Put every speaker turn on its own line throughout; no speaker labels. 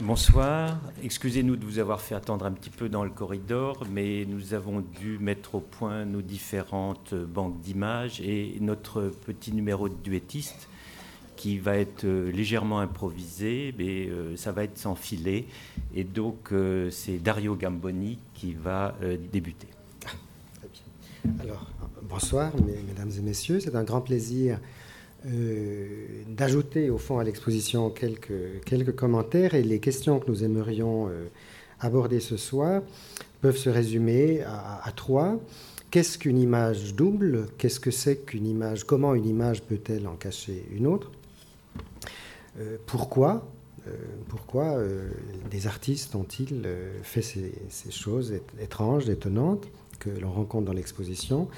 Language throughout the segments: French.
Bonsoir. Excusez-nous de vous avoir fait attendre un petit peu dans le corridor, mais nous avons dû mettre au point nos différentes banques d'images et notre petit numéro de duettiste qui va être euh, légèrement improvisé, mais euh, ça va être sans filet. Et donc, euh, c'est Dario Gamboni qui va débuter.
Alors, bonsoir, mesdames et messieurs. C'est un grand plaisir euh, d'ajouter au fond à l'exposition quelques, quelques commentaires et les questions que nous aimerions euh, aborder ce soir peuvent se résumer à, trois. Qu'est-ce qu'une image double? Qu'est-ce que c'est qu'une image? Comment une image peut-elle en cacher une autre? Euh, Pourquoi pourquoi des artistes ont-ils fait ces, ces, choses étranges, étonnantes que l'on rencontre dans l'exposition?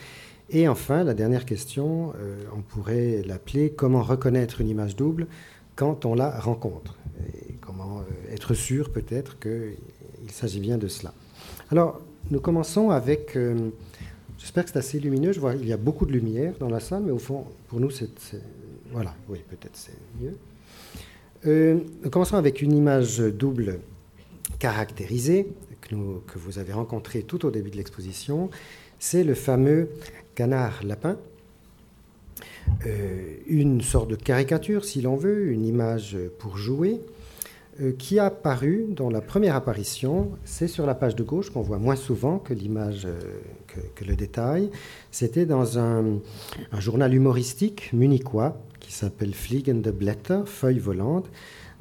Et enfin, la dernière question, euh, on pourrait l'appeler comment reconnaître une image double quand on la rencontre? Et comment euh, être sûr peut-être qu'il s'agit bien de cela. Alors, nous commençons avec... Euh, j'espère que c'est assez lumineux. Je vois il y a beaucoup de lumière dans la salle, mais au fond, pour nous, c'est... Voilà, oui, peut-être c'est mieux. nous commençons avec une image double caractérisée que, que vous avez rencontrée tout au début de l'exposition. C'est le fameux canard-lapin, euh, une sorte de caricature, si l'on veut, une image pour jouer, euh, qui a paru dans la première apparition, c'est sur la page de gauche qu'on voit moins souvent que l'image, euh, que, le détail. C'était dans un, journal humoristique munichois qui s'appelle Fliegende Blätter, feuilles volantes,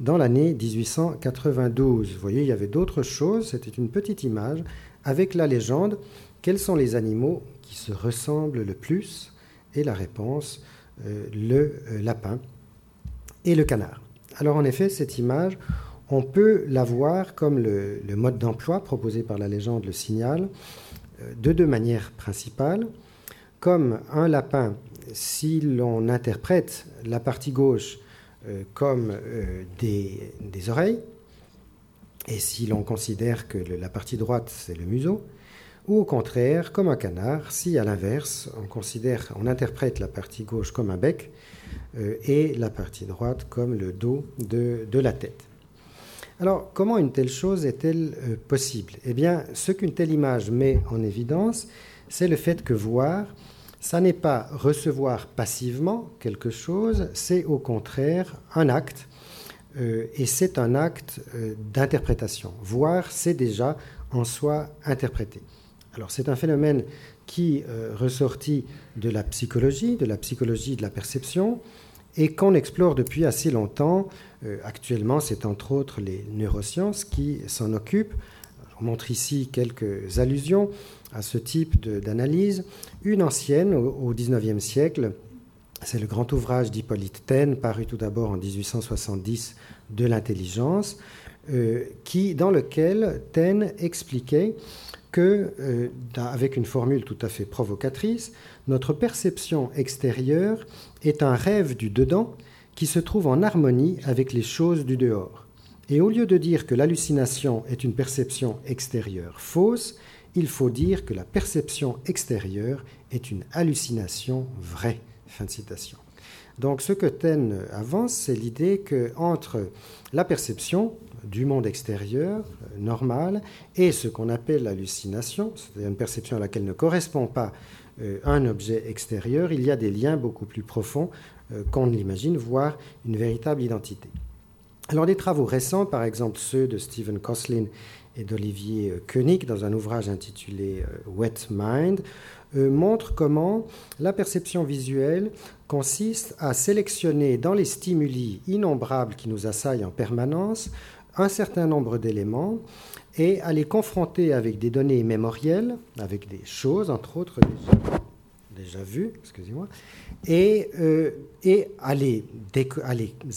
dans l'année 1892. Vous voyez, il y avait d'autres choses, c'était une petite image avec la légende quels sont les animaux se ressemblent le plus Et la réponse, euh, le euh, lapin et le canard. Alors en effet, cette image, on peut la voir comme le, mode d'emploi proposé par la légende le signal, euh, de deux manières principales. Comme un lapin, si l'on interprète la partie gauche comme des, oreilles, et si l'on considère que la partie droite, c'est le museau, ou au contraire, comme un canard, si à l'inverse, on considère, on interprète la partie gauche comme un bec euh, et la partie droite comme le dos de, la tête. Alors, comment une telle chose est-elle euh, possible? Eh bien, ce qu'une telle image met en évidence, c'est le fait que voir, ça n'est pas recevoir passivement quelque chose, c'est au contraire un acte, euh, et c'est un acte d'interprétation. Voir, c'est déjà en soi interpréter. Alors c'est un phénomène qui euh, ressortit de la psychologie, de la psychologie de la perception, et qu'on explore depuis assez longtemps. Euh, actuellement, c'est entre autres les neurosciences qui s'en occupent. On montre ici quelques allusions à ce type d'analyse. Une ancienne, au XIXe siècle, c'est le grand ouvrage d'Hippolyte Taine, paru tout d'abord en 1870, de l'intelligence, euh, qui, dans lequel Taine expliquait que, euh, avec une formule tout à fait provocatrice, notre perception extérieure est un rêve du dedans qui se trouve en harmonie avec les choses du dehors. Et au lieu de dire que l'hallucination est une perception extérieure fausse, il faut dire que la perception extérieure est une hallucination vraie. Fin de citation. Donc ce que Taine avance, c'est l'idée que entre la perception, du monde extérieur, euh, normal, et ce qu'on appelle l'hallucination, c'est-à-dire une perception à laquelle ne correspond pas euh, un objet extérieur, il y a des liens beaucoup plus profonds euh, qu'on ne l'imagine, voire une véritable identité. Alors des travaux récents, par exemple ceux de Stephen Koslin et d'Olivier Koenig dans un ouvrage intitulé Wet Mind, montrent comment la perception visuelle consiste à sélectionner dans les stimuli innombrables qui nous assaillent en permanence un certain nombre d'éléments et à les confronter avec des données mémorielles, avec des choses, entre autres déjà, vues, excusez-moi, et, euh, à, les,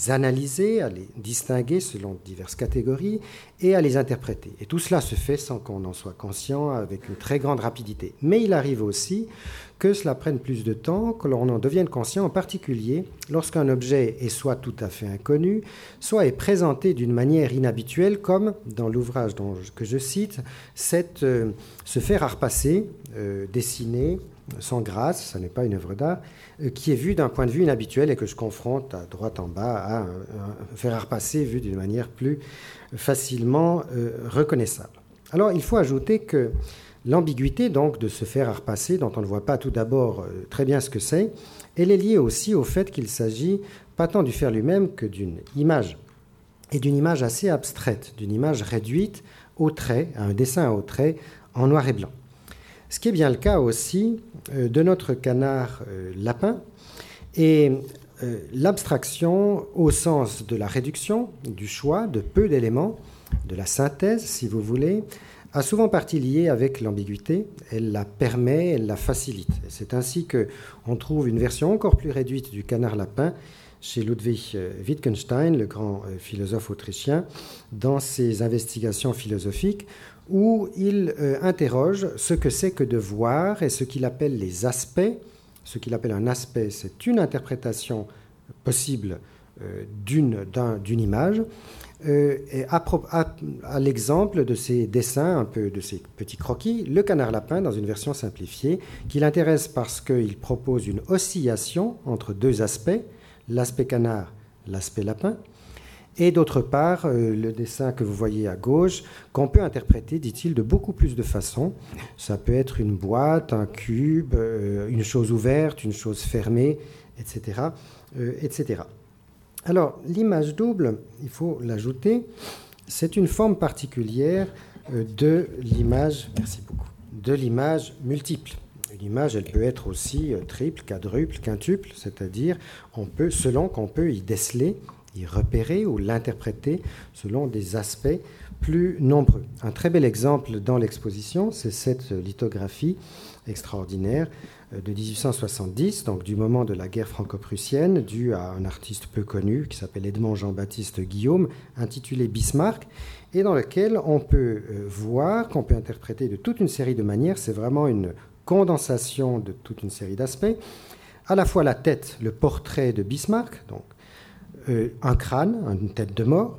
analyser, à les distinguer selon diverses catégories et à les interpréter. Et tout cela se fait sans qu'on en soit conscient, avec une très grande rapidité. Mais il arrive aussi que cela prenne plus de temps, que l'on en devienne conscient, en particulier lorsqu'un objet est soit tout à fait inconnu, soit est présenté d'une manière inhabituelle, comme dans l'ouvrage que je cite, cette, euh, ce fer à euh, dessiné sans grâce, ce n'est pas une œuvre d'art, qui est vue d'un point de vue inhabituel et que je confronte à droite en bas à un, fer à vu d'une manière plus facilement reconnaissable. Alors il faut ajouter que l'ambiguïté donc de ce fer à repasser, dont on ne voit pas tout d'abord très bien ce que c'est, elle est liée aussi au fait qu'il s'agit pas tant du fer lui-même que d'une image, et d'une image assez abstraite, d'une image réduite au trait, à un dessin au trait en noir et blanc. Ce qui est bien le cas aussi euh, de notre canard euh, lapin, et euh, l'abstraction au sens de la réduction, du choix, de peu d'éléments, de la synthèse, si vous voulez, a souvent partie liée avec l'ambiguïté. Elle la permet, elle la facilite. C'est ainsi que on trouve une version encore plus réduite du canard lapin chez Ludwig euh, Wittgenstein, le grand euh, philosophe autrichien, dans ses investigations philosophiques, où il euh, interroge ce que c'est que de voir et ce qu'il appelle les aspects. Ce qu'il appelle un aspect, c'est une interprétation possible d'une image. Et à, l'exemple de ces dessins, un peu de ces petits croquis, le canard lapin, dans une version simplifiée, qui l'intéresse parce qu'il propose une oscillation entre deux aspects, l'aspect canard, l'aspect lapin, et d'autre part euh, le dessin que vous voyez à gauche, qu'on peut interpréter, dit-il, de beaucoup plus de façons. Ça peut être une boîte, un cube, euh, une chose ouverte, une chose fermée, etc. Euh, etc. Alors l'image double, il faut l'ajouter, c'est une forme particulière de l'image, merci beaucoup, de l'image multiple. Une image, elle peut être aussi euh, triple, quadruple, quintuple, c'est-à-dire on peut, selon qu'on peut y déceler, y repérer ou l'interpréter selon des aspects plus nombreux. Un très bel exemple dans l'exposition, c'est cette lithographie extraordinaire euh, de 1870, donc du moment de la guerre franco-prussienne, due à un artiste peu connu qui s'appelle Edmond Jean-Baptiste Guillaume, intitulé Bismarck, et dans lequel on peut euh, voir, qu'on peut interpréter de toute une série de manières. C'est vraiment une condensation de toute une série d'aspects, à la fois la tête, le portrait de Bismarck, donc euh, un crâne, une tête de mort,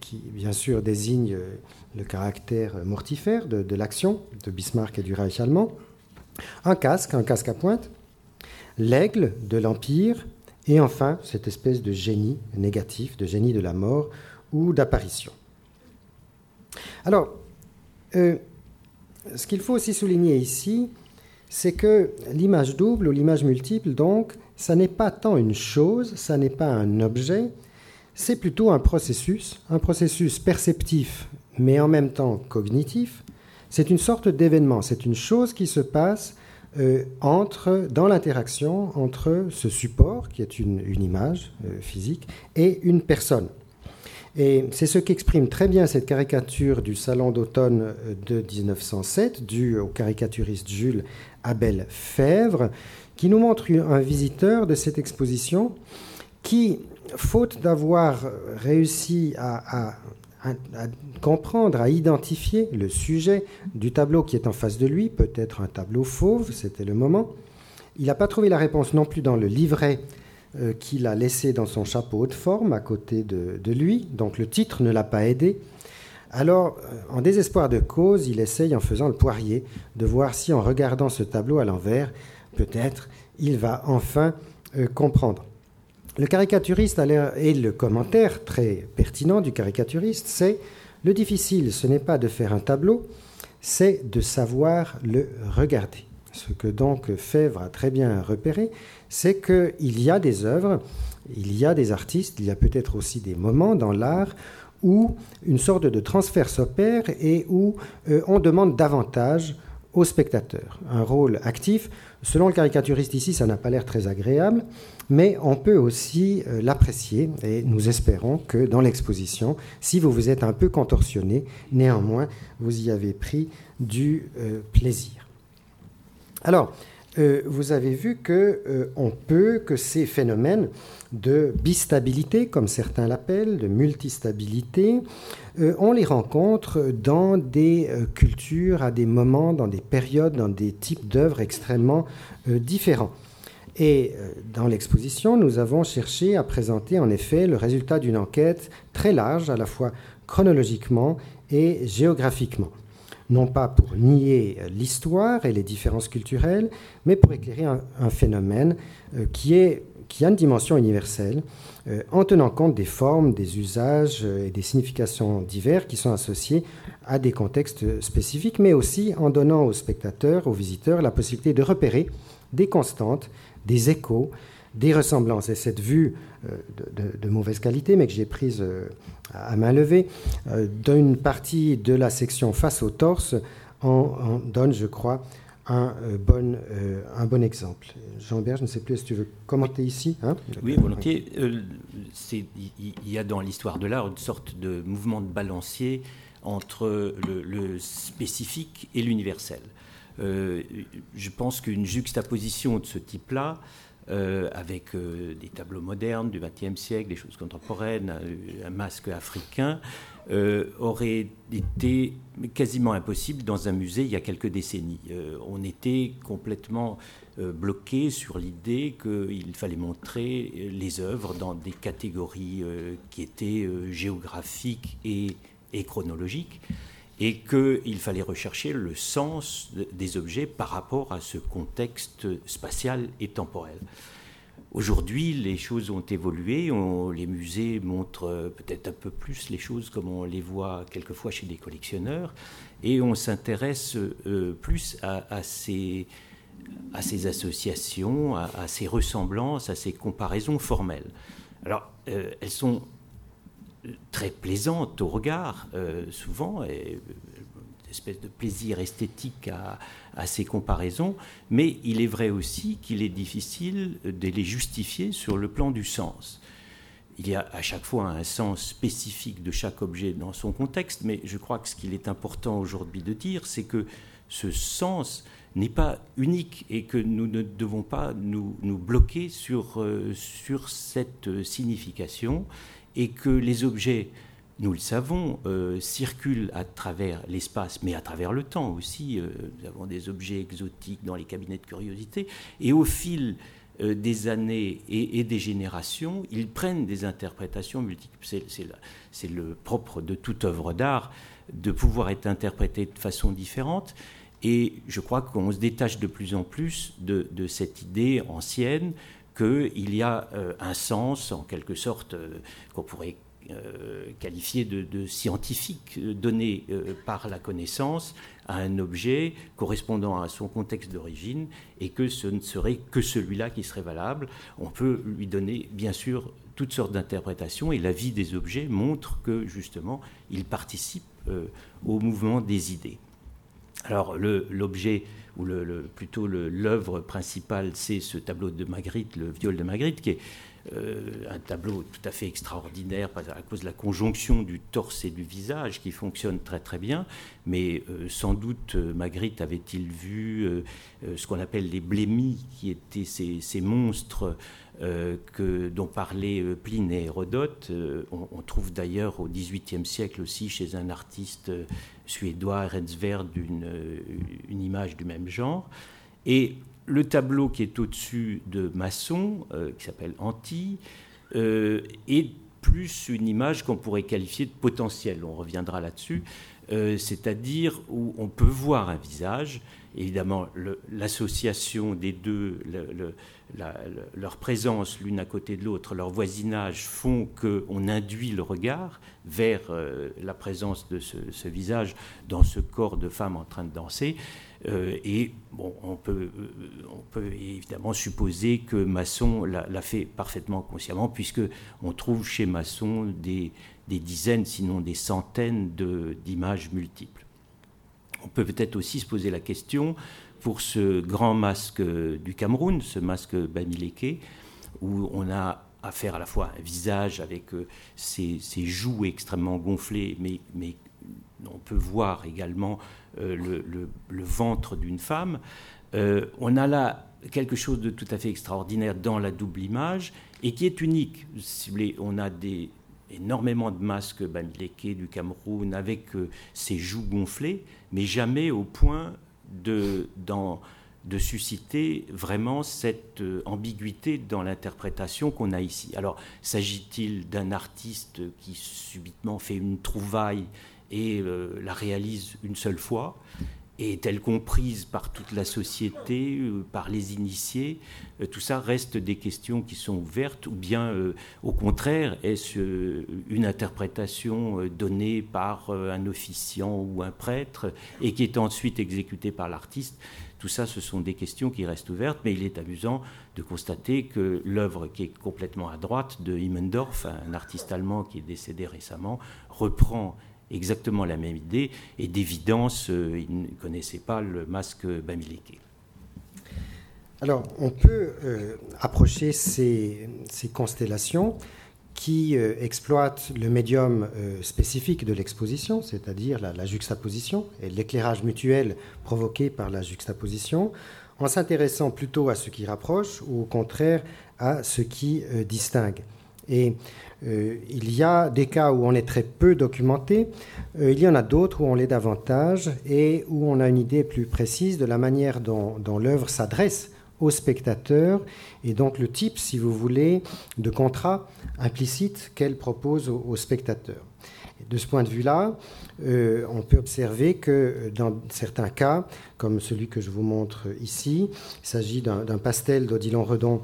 qui bien sûr désigne euh, le caractère mortifère de, l'action de Bismarck et du Reich allemand, un casque, un casque à pointe, l'aigle de l'Empire, et enfin cette espèce de génie négatif, de génie de la mort ou d'apparition. Alors, euh, ce qu'il faut aussi souligner ici, c'est que l'image double ou l'image multiple, donc, ça n'est pas tant une chose, ça n'est pas un objet, c'est plutôt un processus, un processus perceptif, mais en même temps cognitif. C'est une sorte d'événement, c'est une chose qui se passe euh, dans l'interaction entre ce support, qui est une, image euh, physique, et une personne. Et c'est ce qu'exprime très bien cette caricature du Salon d'automne euh, de 1907, due au caricaturiste Jules Abel Fèvre, qui nous montre un visiteur de cette exposition qui, faute d'avoir réussi à, comprendre, à identifier le sujet du tableau qui est en face de lui, peut-être un tableau fauve, c'était le moment, il n'a pas trouvé la réponse non plus dans le livret euh, qu'il a laissé dans son chapeau de forme à côté de, de lui, donc le titre ne l'a pas aidé. Alors, euh, en désespoir de cause, il essaye, en faisant le poirier, de voir si, en regardant ce tableau à l'envers, peut-être, il va enfin euh, comprendre. Le caricaturiste et le commentaire très pertinent du caricaturiste, c'est le difficile, ce n'est pas de faire un tableau, c'est de savoir le regarder. Ce que donc Fèvre a très bien repéré, c'est qu'il y a des œuvres, il y a des artistes, il y a peut-être aussi des moments dans l'art où une sorte de transfert s'opère et où euh, on demande davantage au spectateur. Un rôle actif, selon le caricaturiste ici, ça n'a pas l'air très agréable, mais on peut aussi euh, l'apprécier et nous espérons que dans l'exposition, si vous vous êtes un peu contorsionné, néanmoins, vous y avez pris du euh, plaisir. Alors, euh, vous avez vu que on peut que ces phénomènes de bistabilité, comme certains l'appellent, de multistabilité, on les rencontre dans des cultures, à des moments, dans des périodes, dans des types d'œuvres extrêmement différents. Et dans l'exposition, nous avons cherché à présenter en effet le résultat d'une enquête très large, à la fois chronologiquement et géographiquement. non pas pour nier l'histoire et les différences culturelles, mais pour éclairer un, phénomène qui, est, qui a une dimension universelle, en tenant compte des formes, des usages et des significations divers qui sont associés à des contextes spécifiques, mais aussi en donnant aux spectateurs, aux visiteurs, la possibilité de repérer des constantes, des échos, des ressemblances. Et cette vue euh, de, mauvaise qualité, mais que j'ai prise euh, à main levée, euh, d'une partie de la section face au torse en, donne, je crois, un, bon, exemple. Jean-Bert, je ne sais plus si tu veux commenter ici.
Hein? Oui, volontiers. Il y a dans l'histoire de l'art une sorte de mouvement de balancier entre le, spécifique et l'universel. Je pense qu'une juxtaposition de ce type-là euh, avec euh, des tableaux modernes du XXe siècle, des choses contemporaines, un, masque africain, euh, aurait été quasiment impossible dans un musée il y a quelques décennies. on était complètement bloqué sur l'idée qu'il fallait montrer les œuvres dans des catégories qui étaient géographiques et chronologiques et qu'il fallait rechercher le sens des objets par rapport à ce contexte spatial et temporel. Aujourd'hui, les choses ont évolué, les musées montrent peut-être un peu plus les choses comme on les voit quelquefois chez des collectionneurs, et on s'intéresse euh, plus à, ces, à, ces, associations, à, ces ressemblances, à ces comparaisons formelles. Alors, euh, elles sont très plaisante au regard, euh, souvent, et une espèce de plaisir esthétique à, ces comparaisons, mais il est vrai aussi qu'il est difficile de les justifier sur le plan du sens. Il y a à chaque fois un sens spécifique de chaque objet dans son contexte, mais je crois que ce qu'il est important aujourd'hui de dire, c'est que ce sens n'est pas unique et que nous ne devons pas nous, nous bloquer sur, euh, sur cette signification et que les objets, nous le savons, euh, circulent à travers l'espace, mais à travers le temps aussi. Euh, nous avons des objets exotiques dans les cabinets de curiosité, et au fil euh, des années et, des générations, ils prennent des interprétations multiples. C'est le propre de toute œuvre d'art de pouvoir être interprété de façon différente. Et je crois qu'on se détache de plus en plus de cette idée ancienne qu'il y a euh, un sens, en quelque sorte, euh, qu'on pourrait euh, qualifier de, scientifique, donné par la connaissance à un objet correspondant à son contexte d'origine, et que ce ne serait que celui-là qui serait valable. On peut lui donner, bien sûr, toutes sortes d'interprétations, et la vie des objets montre que, justement, il participe au mouvement des idées. Alors, l'objet ou plutôt l'œuvre principale, c'est ce tableau de Magritte, le viol de Magritte, qui est euh, un tableau tout à fait extraordinaire à cause de la conjonction du torse et du visage qui fonctionne très très bien. Mais euh, sans doute euh, Magritte avait-il vu ce qu'on appelle les blémies, qui étaient ces, monstres dont parlaient Pline et Hérodote. On, trouve d'ailleurs au XVIIIe siècle aussi chez un artiste suédois, Rensverd, d'une une image du même genre. Et le tableau qui est au-dessus de Masson, euh, qui s'appelle Anti, euh, est plus une image qu'on pourrait qualifier de potentielle. On reviendra là-dessus. Euh, c'est-à-dire où on peut voir un visage. Évidemment, l'association des deux, leur présence l'une à côté de l'autre, leur voisinage font qu'on induit le regard vers la présence de ce, visage dans ce corps de femme en train de danser. Euh, et bon, on peut, euh, on peut évidemment supposer que Masson l'a fait parfaitement consciemment, puisque on trouve chez Masson des dizaines, sinon des centaines d'images multiples. On peut peut-être aussi se poser la question pour ce grand masque du Cameroun, ce masque Bamileke, où on a affaire à la fois un visage avec euh, ses, joues extrêmement gonflées, mais, mais on peut voir également euh, le, ventre d'une femme. Euh, on a là quelque chose de tout à fait extraordinaire dans la double image et qui est unique. on a des, énormément de masques Bamileke du Cameroun avec ses euh, joues gonflées, mais jamais au point de, de susciter vraiment cette ambiguïté dans l'interprétation qu'on a ici. Alors, s'agit-il d'un artiste qui subitement fait une trouvaille et la réalise une seule fois? Est-elle comprise par toute la société, euh, par les initiés euh, Tout ça reste des questions qui sont ouvertes, ou bien euh, au contraire, est-ce une interprétation donnée par un officiant ou un prêtre et qui est ensuite exécutée par l'artiste? Tout ça, ce sont des questions qui restent ouvertes, mais il est amusant de constater que l'œuvre qui est complètement à droite de Immendorf, un artiste allemand qui est décédé récemment, reprend exactement la même idée, et d'évidence, euh, il ne connaissait pas le masque Bamileke.
Alors, on peut euh, approcher ces, constellations qui euh, exploitent le médium spécifique de l'exposition, c'est-à-dire la, juxtaposition et l'éclairage mutuel provoqué par la juxtaposition, en s'intéressant plutôt à ce qui rapproche ou au contraire à ce qui distingue. Et euh, il y a des cas où on est très peu documenté, euh, il y en a d'autres où on l'est davantage et où on a une idée plus précise de la manière dont, l'œuvre s'adresse au spectateur et donc le type, si vous voulez, de contrat implicite qu'elle propose au, spectateur. de ce point de vue-là, euh, on peut observer que dans certains cas, comme celui que je vous montre ici, il s'agit d'un pastel d'Odilon Redon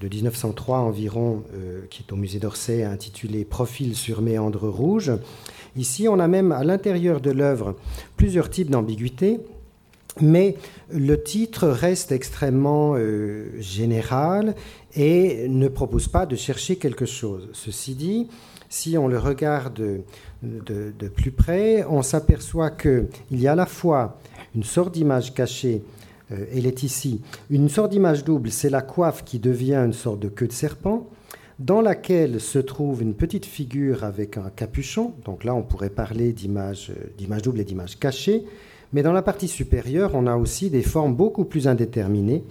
de 1903 environ, euh, qui est au musée d'Orsay, intitulé Profil sur méandre rouge. Ici, on a même à l'intérieur de l'œuvre plusieurs types d'ambiguïté, mais le titre reste extrêmement euh, général et ne propose pas de chercher quelque chose. Ceci dit, si on le regarde de, de plus près, on s'aperçoit qu'il y a à la fois une sorte d'image cachée euh, elle est ici. Une sorte d'image double, c'est la coiffe qui devient une sorte de queue de serpent, dans laquelle se trouve une petite figure avec un capuchon. Donc là, on pourrait parler d'image, euh, double et d'image cachée. Mais dans la partie supérieure, on a aussi des formes beaucoup plus indéterminées.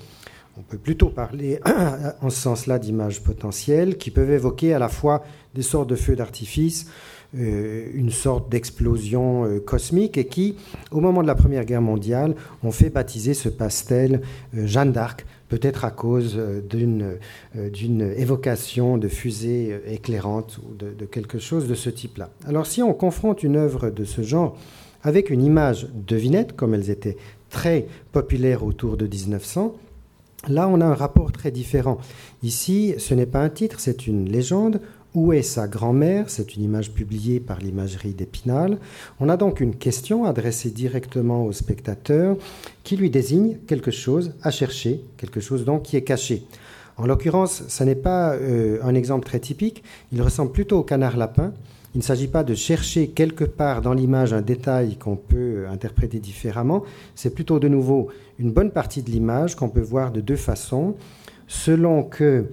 On peut plutôt parler en ce sens-là d'images potentielles qui peuvent évoquer à la fois des sortes de feux d'artifice, une sorte d'explosion euh, cosmique et qui, au moment de la Première Guerre mondiale, ont fait baptiser ce pastel euh, Jeanne d'Arc, peut-être à cause d'une évocation de fusée éclairante ou de, de quelque chose de ce type-là. Alors si on confronte une œuvre de ce genre avec une image devinette, comme elles étaient très populaires autour de 1900, Là, on a un rapport très différent. Ici, ce n'est pas un titre, c'est une légende où est sa grand-mère? C'est une image publiée par l'imagerie d'Épinal. On a donc une question adressée directement au spectateur qui lui désigne quelque chose à chercher, quelque chose donc qui est caché. En l'occurrence, ce n'est pas euh, un exemple très typique, il ressemble plutôt au canard lapin. Il ne s'agit pas de chercher quelque part dans l'image un détail qu'on peut interpréter différemment, c'est plutôt de nouveau une bonne partie de l'image qu'on peut voir de deux façons, selon que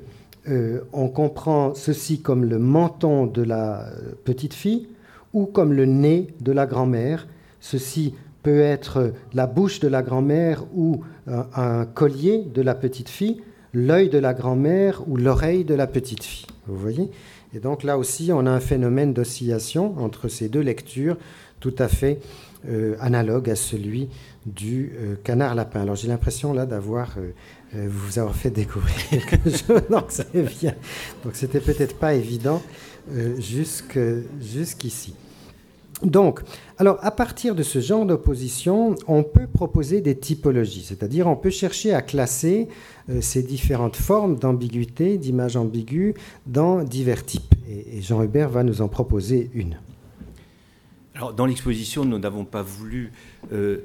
euh, on comprend ceci comme le menton de la petite fille ou comme le nez de la grand-mère. Ceci peut être la bouche de la grand-mère ou euh, un collier de la petite fille, l'œil de la grand-mère ou l'oreille de la petite fille. Vous voyez? Et donc là aussi, on a un phénomène d'oscillation entre ces deux lectures tout à fait euh, analogue à celui du canard lapin. Alors j'ai l'impression là d'avoir euh, vous avoir fait découvrir quelque chose, donc c'est bien. Donc c'était peut-être pas évident euh, jusqu'ici. Donc, alors à partir de ce genre d'opposition, on peut proposer des typologies, c'est-à-dire on peut chercher à classer euh, ces différentes formes d'ambiguïté, d'images ambiguës, dans divers types. et Jean Hubert va nous en proposer une
dans l'exposition, nous n'avons pas voulu euh,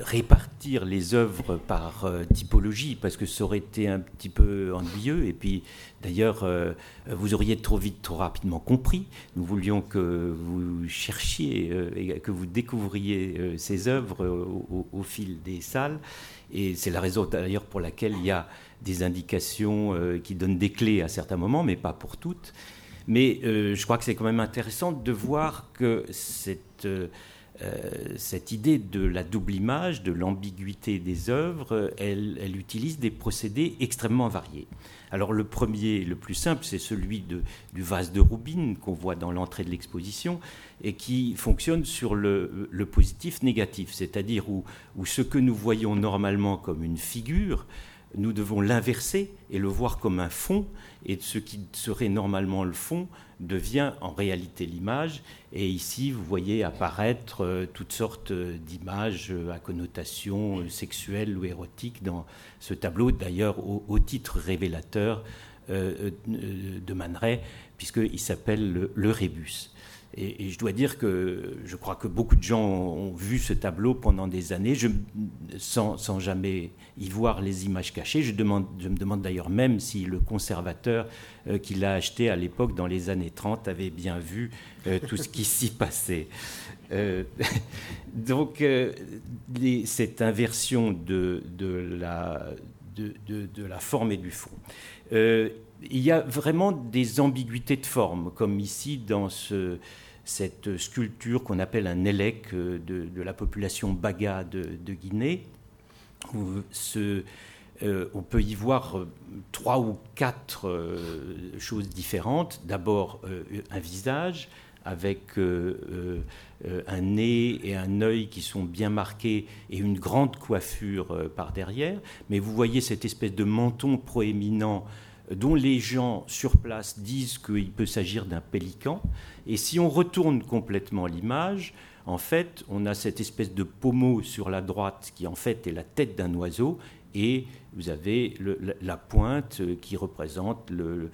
répartir les œuvres par euh, typologie parce que ça aurait été un petit peu ennuyeux. Et puis, d'ailleurs, euh, vous auriez trop vite, trop rapidement compris. Nous voulions que vous cherchiez et que vous découvriez ces œuvres au, fil des salles. Et c'est la raison d'ailleurs pour laquelle il y a des indications qui donnent des clés à certains moments, mais pas pour toutes. Mais euh, je crois que c'est quand même intéressant de voir que cette, euh, cette idée de la double image, de l'ambiguïté des œuvres, elle, utilise des procédés extrêmement variés. Alors le premier, le plus simple, c'est celui du vase de Roubine qu'on voit dans l'entrée de l'exposition et qui fonctionne sur le, positif-négatif, c'est-à-dire où, ce que nous voyons normalement comme une figure nous devons l'inverser et le voir comme un fond, et ce qui serait normalement le fond devient en réalité l'image. Et ici, vous voyez apparaître euh, toutes sortes d'images à connotation euh, sexuelle ou érotique dans ce tableau, d'ailleurs au, titre révélateur euh, de Man puisqu'il s'appelle le rébus. Et, je dois dire que je crois que beaucoup de gens ont vu ce tableau pendant des années, je, sans, sans, jamais y voir les images cachées. Je, me demande d'ailleurs même si le conservateur euh, qui l'a acheté à l'époque, dans les années 30, avait bien vu euh, tout ce qui s'y passait. Euh, donc, cette inversion de, de, la, de, de, la forme et du fond il y a vraiment des ambiguïtés de forme, comme ici dans ce, cette sculpture qu'on appelle un élec euh, de, la population Baga de, Guinée. Euh, on peut y voir euh, trois ou quatre choses différentes. D'abord, un visage avec un nez et un œil qui sont bien marqués et une grande coiffure par derrière. Mais vous voyez cette espèce de menton proéminent dont les gens sur place disent qu'il peut s'agir d'un pélican. Et si on retourne complètement l'image, en fait, on a cette espèce de pommeau sur la droite qui en fait est la tête d'un oiseau et vous avez la pointe qui représente le,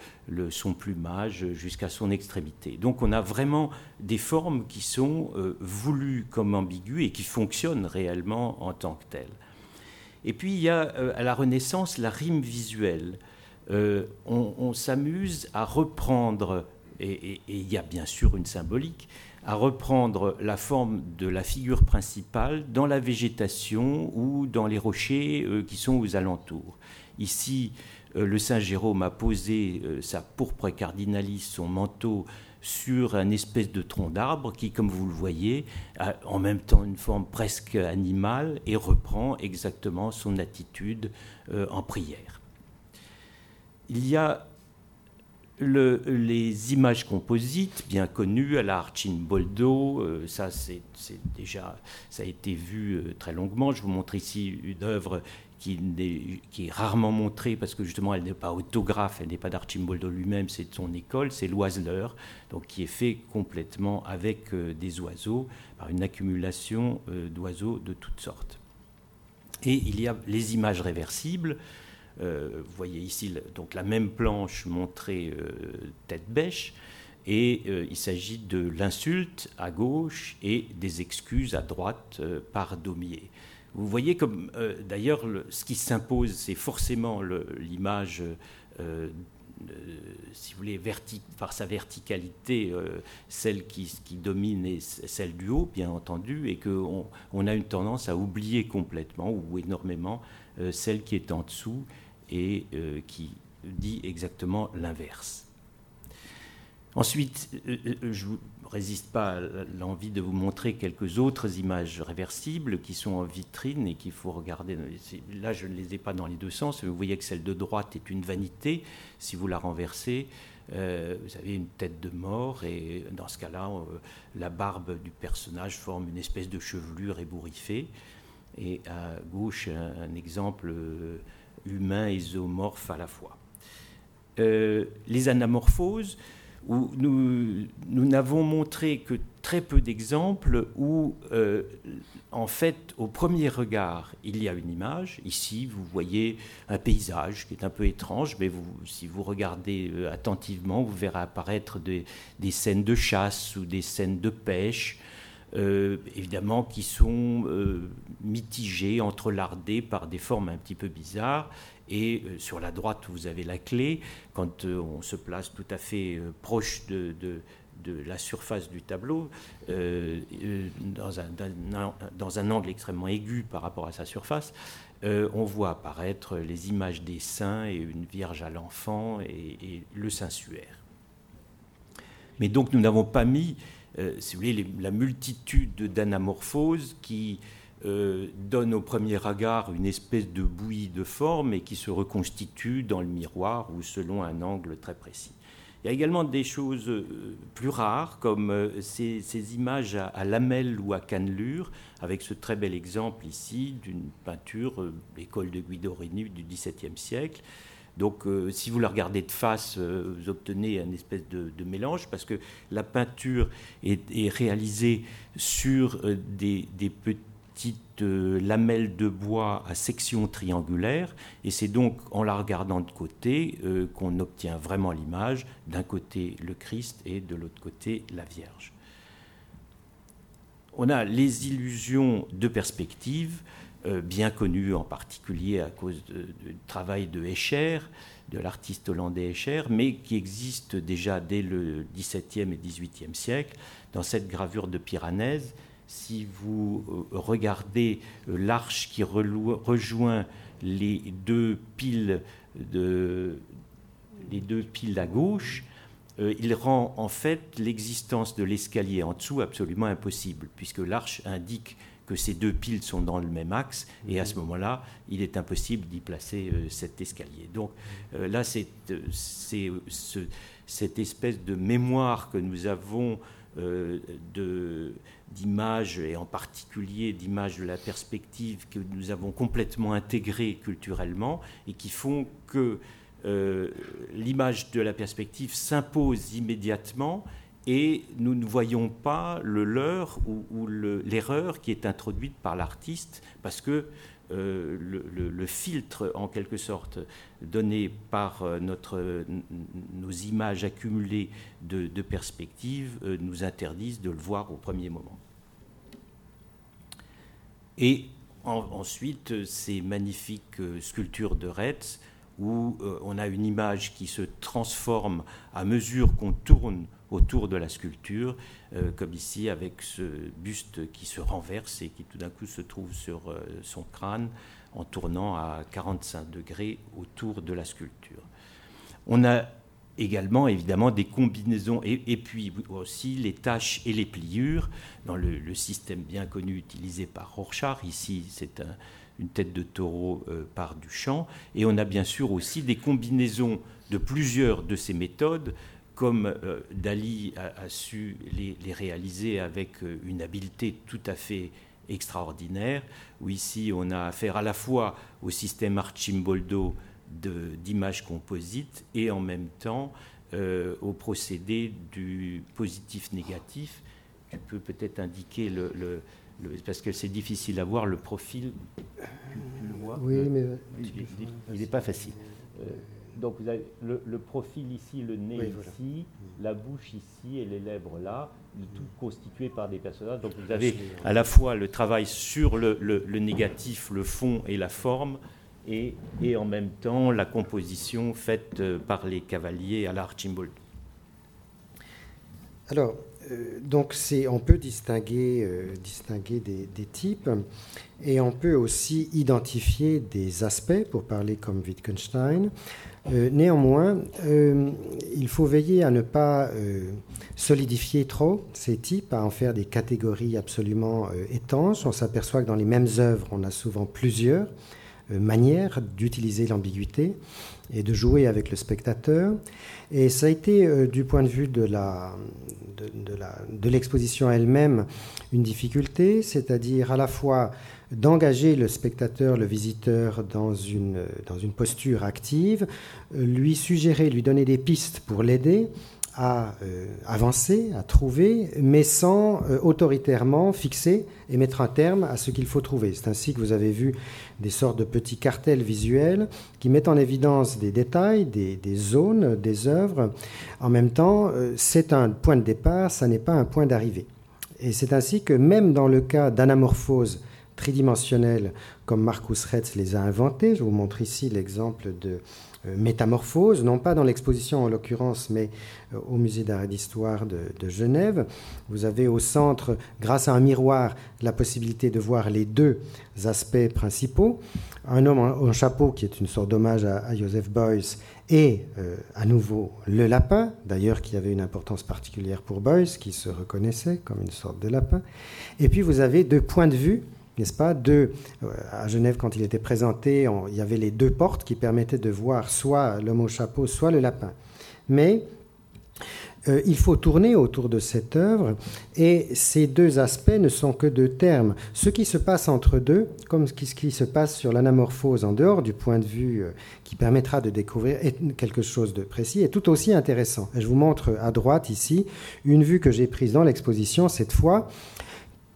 son plumage jusqu'à son extrémité. Donc on a vraiment des formes qui sont euh, voulues comme ambiguës et qui fonctionnent réellement en tant que telles. Et puis il y a euh, à la Renaissance la rime visuelle. Euh, on, s'amuse à reprendre, et, il y a bien sûr une symbolique, à reprendre la forme de la figure principale dans la végétation ou dans les rochers euh, qui sont aux alentours. Ici, euh, le Saint Jérôme a posé sa pourpre cardinalis, son manteau, sur un espèce de tronc d'arbre qui, comme vous le voyez, a en même temps une forme presque animale et reprend exactement son attitude en prière. Il y a les images composites bien connues à la Arcimboldo, euh, ça c'est déjà ça a été vu euh, très longuement. Je vous montre ici une œuvre qui, est, rarement montrée parce que justement elle n'est pas autographe, elle n'est pas d'Archimboldo lui-même, c'est de son école, c'est l'oiseleur, donc qui est fait complètement avec euh, des oiseaux par une accumulation d'oiseaux de toutes sortes. Et il y a les images réversibles. Euh, vous voyez ici donc la même planche montrée euh, tête bêche. Et euh, il s'agit de l'insulte à gauche et des excuses à droite par Daumier. Vous voyez comme, d'ailleurs, ce qui s'impose, c'est forcément l'image, si vous voulez, par sa verticalité, celle qui, domine est celle du haut, bien entendu, et qu'on on a une tendance à oublier complètement ou énormément celle qui est en dessous et euh, qui dit exactement l'inverse. Ensuite, euh, euh, je ne résiste pas à l'envie de vous montrer quelques autres images réversibles qui sont en vitrine et qu'il faut regarder. Là, je ne les ai pas dans les deux sens. Vous voyez que celle de droite est une vanité. Si vous la renversez, vous avez une tête de mort et dans ce cas-là, la barbe du personnage forme une espèce de chevelure ébouriffée. Et à gauche, un, exemple humain et zoomorphe à la fois. Euh, les anamorphoses, où nous, n'avons montré que très peu d'exemples où, euh, en fait, au premier regard, il y a une image. Ici, vous voyez un paysage qui est un peu étrange, mais vous, si vous regardez euh, attentivement, vous verrez apparaître des, scènes de chasse ou des scènes de pêche. Évidemment, qui sont mitigées, entrelardées par des formes un petit peu bizarres. Et euh, sur la droite, vous avez la clé. Quand euh, on se place tout à fait euh, proche de, la surface du tableau, dans, un, angle extrêmement aigu par rapport à sa surface, on voit apparaître les images des saints et une Vierge à l'enfant et, le Saint-Suaire. Mais donc nous n'avons pas mis, si vous voulez, la multitude d'anamorphoses qui euh, donne au premier regard une espèce de bouillie de forme et qui se reconstitue dans le miroir ou selon un angle très précis. Il y a également des choses plus rares, comme ces, images à, lamelles ou à cannelure, avec ce très bel exemple ici d'une peinture, l'école de Guido Reni du XVIIe siècle, donc, euh, si vous la regardez de face, euh, vous obtenez un espèce de, mélange parce que la peinture est, réalisée sur euh, des, petites lamelles de bois à section triangulaire, et c'est donc en la regardant de côté qu'on obtient vraiment l'image. D'un côté le Christ et de l'autre côté la Vierge. On a les illusions de perspective bien connu en particulier à cause du travail de Escher, de l'artiste hollandais Escher, mais qui existe déjà dès le XVIIe et XVIIIe siècle dans cette gravure de Piranèse. Si vous euh, regardez euh, l'arche qui rejoint les deux piles, de, les deux piles à gauche, il rend en fait l'existence de l'escalier en dessous absolument impossible, puisque l'arche indique que ces deux piles sont dans le même axe, et à ce mhm. moment-là, il est impossible d'y placer euh, cet escalier. Donc euh, là, c'est euh, cette espèce de mémoire que nous avons d'images, et en particulier d'images de la perspective que nous avons complètement intégrées culturellement, et qui font que l'image de la perspective s'impose immédiatement et nous ne voyons pas le leurre ou, l'erreur qui est introduite par l'artiste parce que euh, le, filtre en quelque sorte donné par euh, notre, nos images accumulées de, perspectives euh, nous interdisent de le voir au premier moment. Et ensuite, ces magnifiques sculptures de Retz où on a une image qui se transforme à mesure qu'on tourne autour de la sculpture, euh, comme ici avec ce buste qui se renverse et qui tout d'un coup se trouve sur euh, son crâne en tournant à 45 degrés autour de la sculpture. On a également évidemment des combinaisons et, puis aussi les taches et les pliures dans le, système bien connu utilisé par Rorschach. Ici, c'est une tête de taureau euh, par Duchamp. Et on a bien sûr aussi des combinaisons de plusieurs de ces méthodes comme euh, Dali a, su les, réaliser avec euh, une habileté tout à fait extraordinaire, où ici on a affaire à la fois au système Archimboldo d'images composites et en même temps euh, au procédé du positif-négatif. Tu peux peut-être indiquer le, parce que c'est difficile à voir le profil.
Oui, mais
il n'est pas facile donc vous avez le, profil ici, le nez ici, la bouche ici et les lèvres là, tout constitué par des personnages. Donc vous avez à la fois le travail sur le, négatif, le fond et la forme, et, et, en même temps la composition faite euh, par les cavaliers à l'Archimbold.
Alors, euh, donc on peut distinguer, euh, distinguer des, des, types et on peut aussi identifier des aspects, pour parler comme Wittgenstein. Euh, néanmoins, euh, il faut veiller à ne pas euh, solidifier trop ces types, à en faire des catégories absolument étanches. On s'aperçoit que dans les mêmes œuvres, on a souvent plusieurs manières d'utiliser l'ambiguïté et de jouer avec le spectateur. Et ça a été, du point de vue de, l'exposition elle-même, une difficulté, c'est-à-dire à la fois d'engager le spectateur, le visiteur dans une, dans une posture active, euh, lui suggérer, lui donner des pistes pour l'aider à euh, avancer, à trouver, mais sans euh, autoritairement fixer et mettre un terme à ce qu'il faut trouver. C'est ainsi que vous avez vu des sortes de petits cartels visuels qui mettent en évidence des détails, des, des zones, des œuvres. En même temps, c'est un point de départ, ça n'est pas un point d'arrivée. Et c'est ainsi que même dans le cas d'anamorphose tridimensionnels comme Marcus Retz les a inventés. Je vous montre ici l'exemple de euh, métamorphose, non pas dans l'exposition en l'occurrence, mais euh, au musée d'art et d'histoire de, Genève. Vous avez au centre, grâce à un miroir, la possibilité de voir les deux aspects principaux. Un homme en, chapeau, qui est une sorte d'hommage à, Joseph Beuys, et euh, à nouveau le lapin, d'ailleurs qui avait une importance particulière pour Beuys, qui se reconnaissait comme une sorte de lapin. Et puis vous avez deux points de vue n'est-ce pas Deux, euh, à Genève, quand il était présenté, il y avait les deux portes qui permettaient de voir soit l'homme au chapeau, soit le lapin. Mais euh, il faut tourner autour de cette œuvre et ces deux aspects ne sont que deux termes. Ce qui se passe entre deux, comme ce qui se passe sur l'anamorphose en dehors du point de vue euh, qui permettra de découvrir quelque chose de précis, est tout aussi intéressant. Je vous montre à droite ici une vue que j'ai prise dans l'exposition cette fois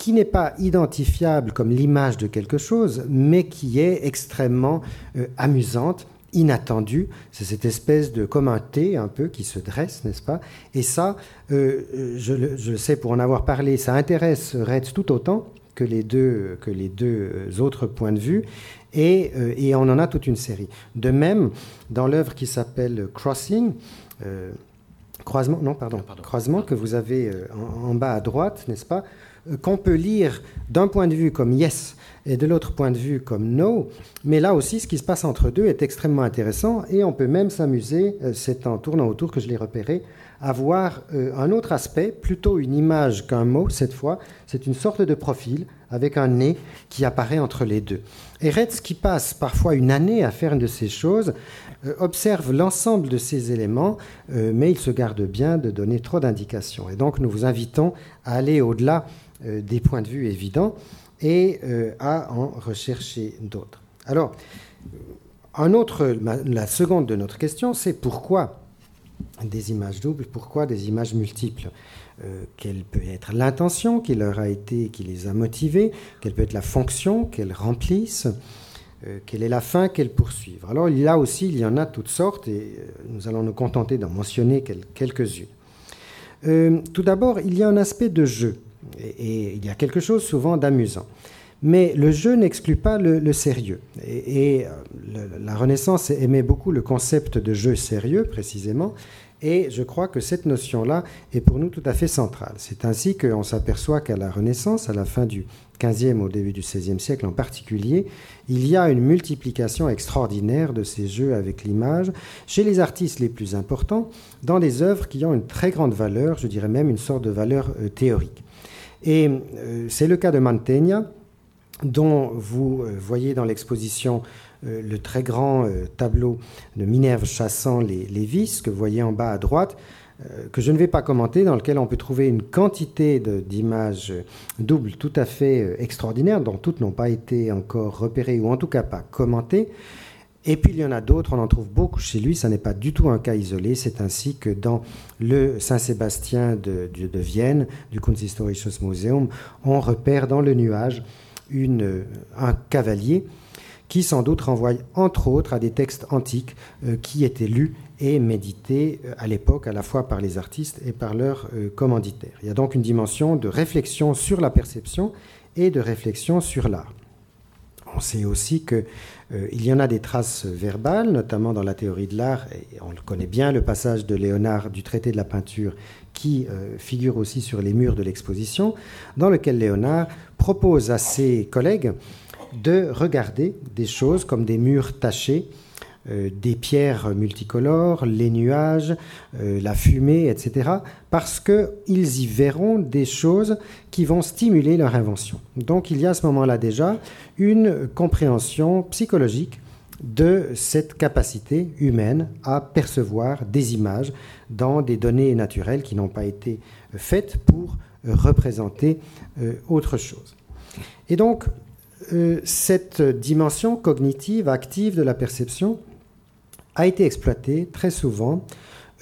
qui n'est pas identifiable comme l'image de quelque chose, mais qui est extrêmement euh, amusante inattendu. C'est cette espèce de comme un T un peu qui se dresse, n'est-ce pas? Et ça, euh, je, le, sais pour en avoir parlé, ça intéresse Retz tout autant que les deux, que les deux euh, autres points de vue. Et, euh, et, on en a toute une série. De même, dans l'œuvre qui s'appelle Crossing, croisement, non, pardon, ah, croisement que vous avez en, en, bas à droite, n'est-ce pas? Qu'on peut lire d'un point de vue comme Yes, et de l'autre point de vue comme no. Mais là aussi, ce qui se passe entre deux est extrêmement intéressant et on peut même s'amuser, euh, c'est en tournant autour que je l'ai repéré, à voir euh, un autre aspect, plutôt une image qu'un mot cette fois. C'est une sorte de profil avec un nez qui apparaît entre les deux. Et Retz, qui passe parfois une année à faire une de ces choses, euh, observe l'ensemble de ces éléments, mais il se garde bien de donner trop d'indications. Et donc nous vous invitons à aller au-delà des points de vue évidents et euh, à en rechercher d'autres. Alors, un autre, la seconde de notre question, c'est pourquoi des images doubles, pourquoi des images multiples euh, Quelle peut être l'intention qui leur a été, qui les a motivées Quelle peut être la fonction qu'elles remplissent euh, Quelle est la fin qu'elles poursuivent Alors, a aussi, il y en a toutes sortes, et nous allons nous contenter d'en mentionner quelques-unes. tout d'abord, il y a un aspect de jeu et, il y a quelque chose souvent d'amusant. Mais le jeu n'exclut pas le, sérieux. Et, euh, la Renaissance aimait beaucoup le concept de jeu sérieux, précisément. Et je crois que cette notion-là est pour nous tout à fait centrale. C'est ainsi qu'on s'aperçoit qu'à la Renaissance, à la fin du XVe au début du XVIe siècle en particulier, il y a une multiplication extraordinaire de ces jeux avec l'image chez les artistes les plus importants, dans les œuvres qui ont une très grande valeur, je dirais même une sorte de valeur euh, théorique. Et euh, c'est le cas de Mantegna, dont vous euh, voyez dans l'exposition euh, le très grand tableau de Minerve chassant les, les, vis, que vous voyez en bas à droite, que je ne vais pas commenter, dans lequel on peut trouver une quantité d'images doubles tout à fait extraordinaires, dont toutes n'ont pas été encore repérées ou en tout cas pas commentées. Et puis il y en a d'autres, on en trouve beaucoup chez lui, ça n'est pas du tout un cas isolé, c'est ainsi que dans le Saint-Sébastien de, Vienne, du Kunsthistorisches Museum, on repère dans le nuage un cavalier qui sans doute renvoie entre autres à des textes antiques euh, qui étaient lus et médités euh, à l'époque à la fois par les artistes et par leurs euh, commanditaires. Il y a donc une dimension de réflexion sur la perception et de réflexion sur l'art. On sait aussi qu'il euh, y en a des traces verbales, notamment dans la théorie de l'art, et on le connaît bien, le passage de Léonard du traité de la peinture qui euh, figure aussi sur les murs de l'exposition, dans lequel Léonard propose à ses collègues de regarder des choses comme des murs tachés euh, des pierres multicolores, les nuages, euh, la fumée, etc., parce qu'ils y verront des choses qui vont stimuler leur invention. Donc il y a à ce moment-là déjà une compréhension psychologique de cette capacité humaine à percevoir des images dans des données naturelles qui n'ont pas été faites pour représenter euh, autre chose. Et donc, cette dimension cognitive active de la perception a été exploité très souvent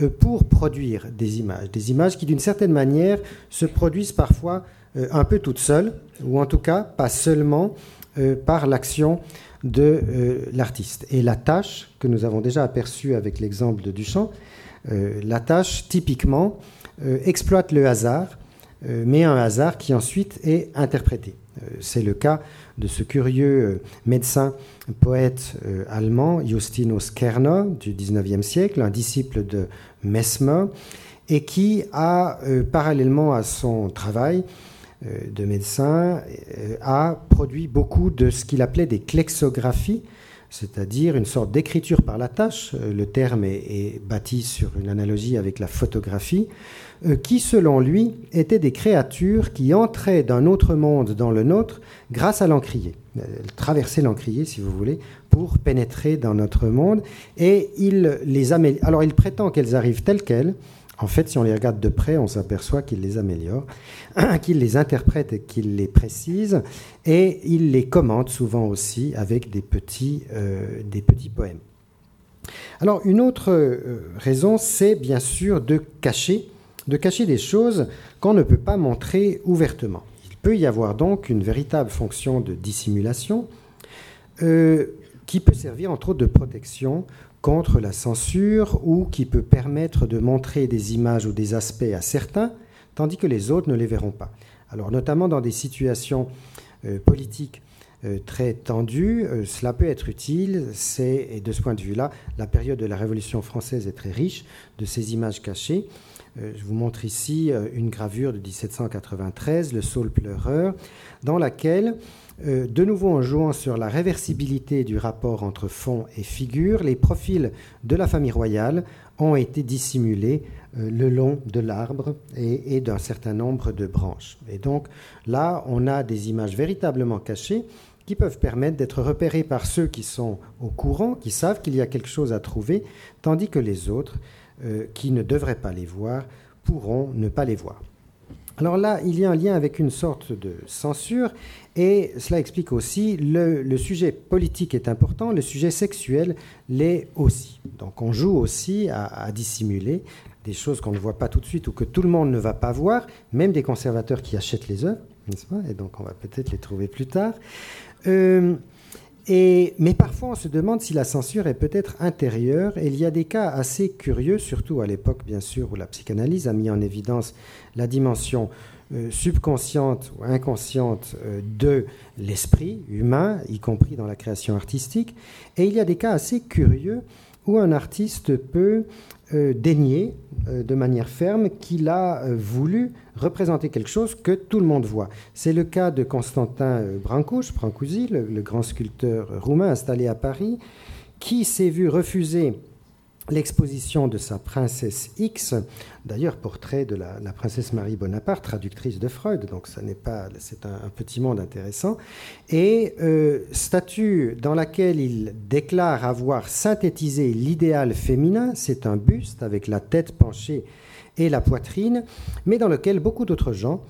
euh, pour produire des images. Des images qui, d'une certaine manière, se produisent parfois euh, un peu toutes seules, ou en tout cas pas seulement euh, par l'action de l'artiste. Et la tâche que nous avons déjà aperçue avec l'exemple de Duchamp, la tâche typiquement exploite le hasard, mais un hasard qui ensuite est interprété. C'est le cas de ce curieux médecin poète euh, allemand Justinus Kerner du XIXe siècle, un disciple de Mesmer, et qui a, euh, parallèlement à son travail euh, de médecin, a produit beaucoup de ce qu'il appelait des klexographies, c'est-à-dire une sorte d'écriture par la tâche. Le terme est, bâti sur une analogie avec la photographie, qui, selon lui, étaient des créatures qui entraient d'un autre monde dans le nôtre grâce à l'encrier. Euh, traverser l'encrier, si vous voulez, pour pénétrer dans notre monde. Et il les améliore. Alors, il prétend qu'elles arrivent telles quelles, En fait, si on les regarde de près, on s'aperçoit qu'il les améliore, qu'il les interprète et qu'il les précise, et il les commente souvent aussi avec des petits, euh, des petits poèmes. Alors, une autre euh, raison, c'est bien sûr de cacher, de cacher des choses qu'on ne peut pas montrer ouvertement. Il peut y avoir donc une véritable fonction de dissimulation euh, qui peut servir entre autres de protection contre la censure ou qui peut permettre de montrer des images ou des aspects à certains, tandis que les autres ne les verront pas. Alors notamment dans des situations euh, politiques euh, très tendues, cela peut être utile. C'est, de ce point de vue-là, la période de la Révolution française est très riche de ces images cachées. Je vous montre ici une gravure de 1793, le Saule pleureur, dans laquelle euh, de nouveau en jouant sur la réversibilité du rapport entre fond et figure, les profils de la famille royale ont été dissimulés euh, le long de l'arbre et, d'un certain nombre de branches. Et donc là, on a des images véritablement cachées qui peuvent permettre d'être repérées par ceux qui sont au courant, qui savent qu'il y a quelque chose à trouver, tandis que les autres, euh, qui ne devraient pas les voir, pourront ne pas les voir. Alors là, il y a un lien avec une sorte de censure, et cela explique aussi le, le sujet politique est important, le sujet sexuel l'est aussi. Donc on joue aussi à, dissimuler des choses qu'on ne voit pas tout de suite ou que tout le monde ne va pas voir, même des conservateurs qui achètent les œuvres, Et donc on va peut-être les trouver plus tard. Euh, mais parfois, on se demande si la censure est peut-être intérieure. Et il y a des cas assez curieux, surtout à l'époque, bien sûr, où la psychanalyse a mis en évidence la dimension euh, subconsciente ou inconsciente euh, de l'esprit humain, y compris dans la création artistique. Et il y a des cas assez curieux où un artiste peut euh, dénier de manière ferme qu'il a voulu représenter quelque chose que tout le monde voit. C'est le cas de Constantin Brancusi, Brancusi le, grand sculpteur roumain installé à Paris, qui s'est vu refuser l'exposition de sa princesse X, d'ailleurs portrait de la, princesse Marie Bonaparte, traductrice de Freud, donc ça n'est pas, c'est un, petit monde intéressant, et euh, statue dans laquelle il déclare avoir synthétisé l'idéal féminin, c'est un buste avec la tête penchée et la poitrine, mais dans lequel beaucoup d'autres gens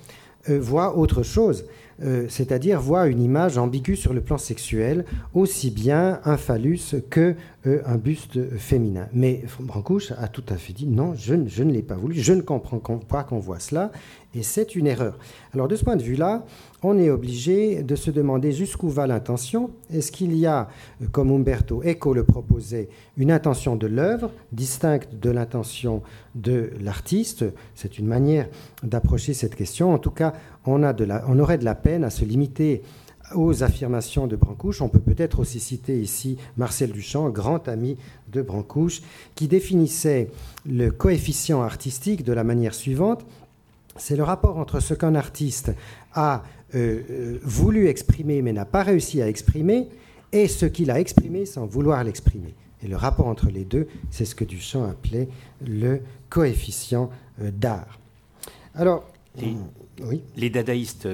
euh, voient autre chose. Euh, c'est-à-dire voit une image ambiguë sur le plan sexuel, aussi bien un phallus que euh, un buste féminin. Mais Brancouche a tout à fait dit non, je, ne l'ai pas voulu, je ne comprends pas qu'on voit cela, et c'est une erreur. Alors de ce point de vue-là, on est obligé de se demander jusqu'où va l'intention. Est-ce qu'il y a, comme Umberto Eco le proposait, une intention de l'œuvre distincte de l'intention de l'artiste? C'est une manière d'approcher cette question. En tout cas, on, a de la, on aurait de la peine à se limiter aux affirmations de Brancouche. On peut peut-être aussi citer ici Marcel Duchamp, grand ami de Brancouche, qui définissait le coefficient artistique de la manière suivante. C'est le rapport entre ce qu'un artiste a euh, euh, voulu exprimer mais n'a pas réussi à exprimer et ce qu'il a exprimé sans vouloir l'exprimer. Et le rapport entre les deux, c'est ce que Duchamp appelait le coefficient euh, d'art.
Alors, dadaïstes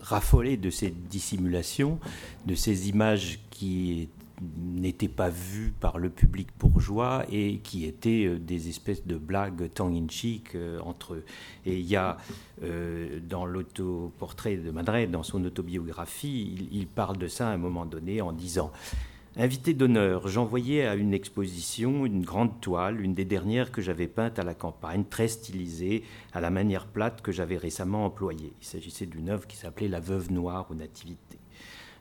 raffolaient de ces dissimulations, de ces images qui n'étaient pas vues par le public bourgeois et qui étaient euh, des espèces de blagues tongue-in-cheek euh, entre eux. Et il y a, euh, dans l'autoportrait de Madrid, dans son autobiographie, il, parle de ça à un moment donné en disant Invité d'honneur, j'envoyais à une exposition une grande toile, une des dernières que j'avais peinte à la campagne, très stylisée, à la manière plate que j'avais récemment employée. Il s'agissait d'une œuvre qui s'appelait La Veuve Noire aux Nativités.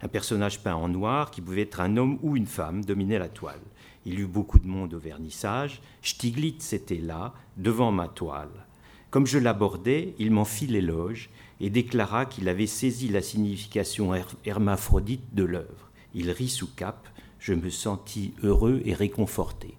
Un personnage peint en noir qui pouvait être un homme ou une femme dominait la toile. Il y eut beaucoup de monde au vernissage. Stiglitz était là, devant ma toile. Comme je l'abordais, il m'en fit l'éloge et déclara qu'il avait saisi la signification hermaphrodite de l'œuvre. Il rit sous cape, je me sentis heureux et réconforté.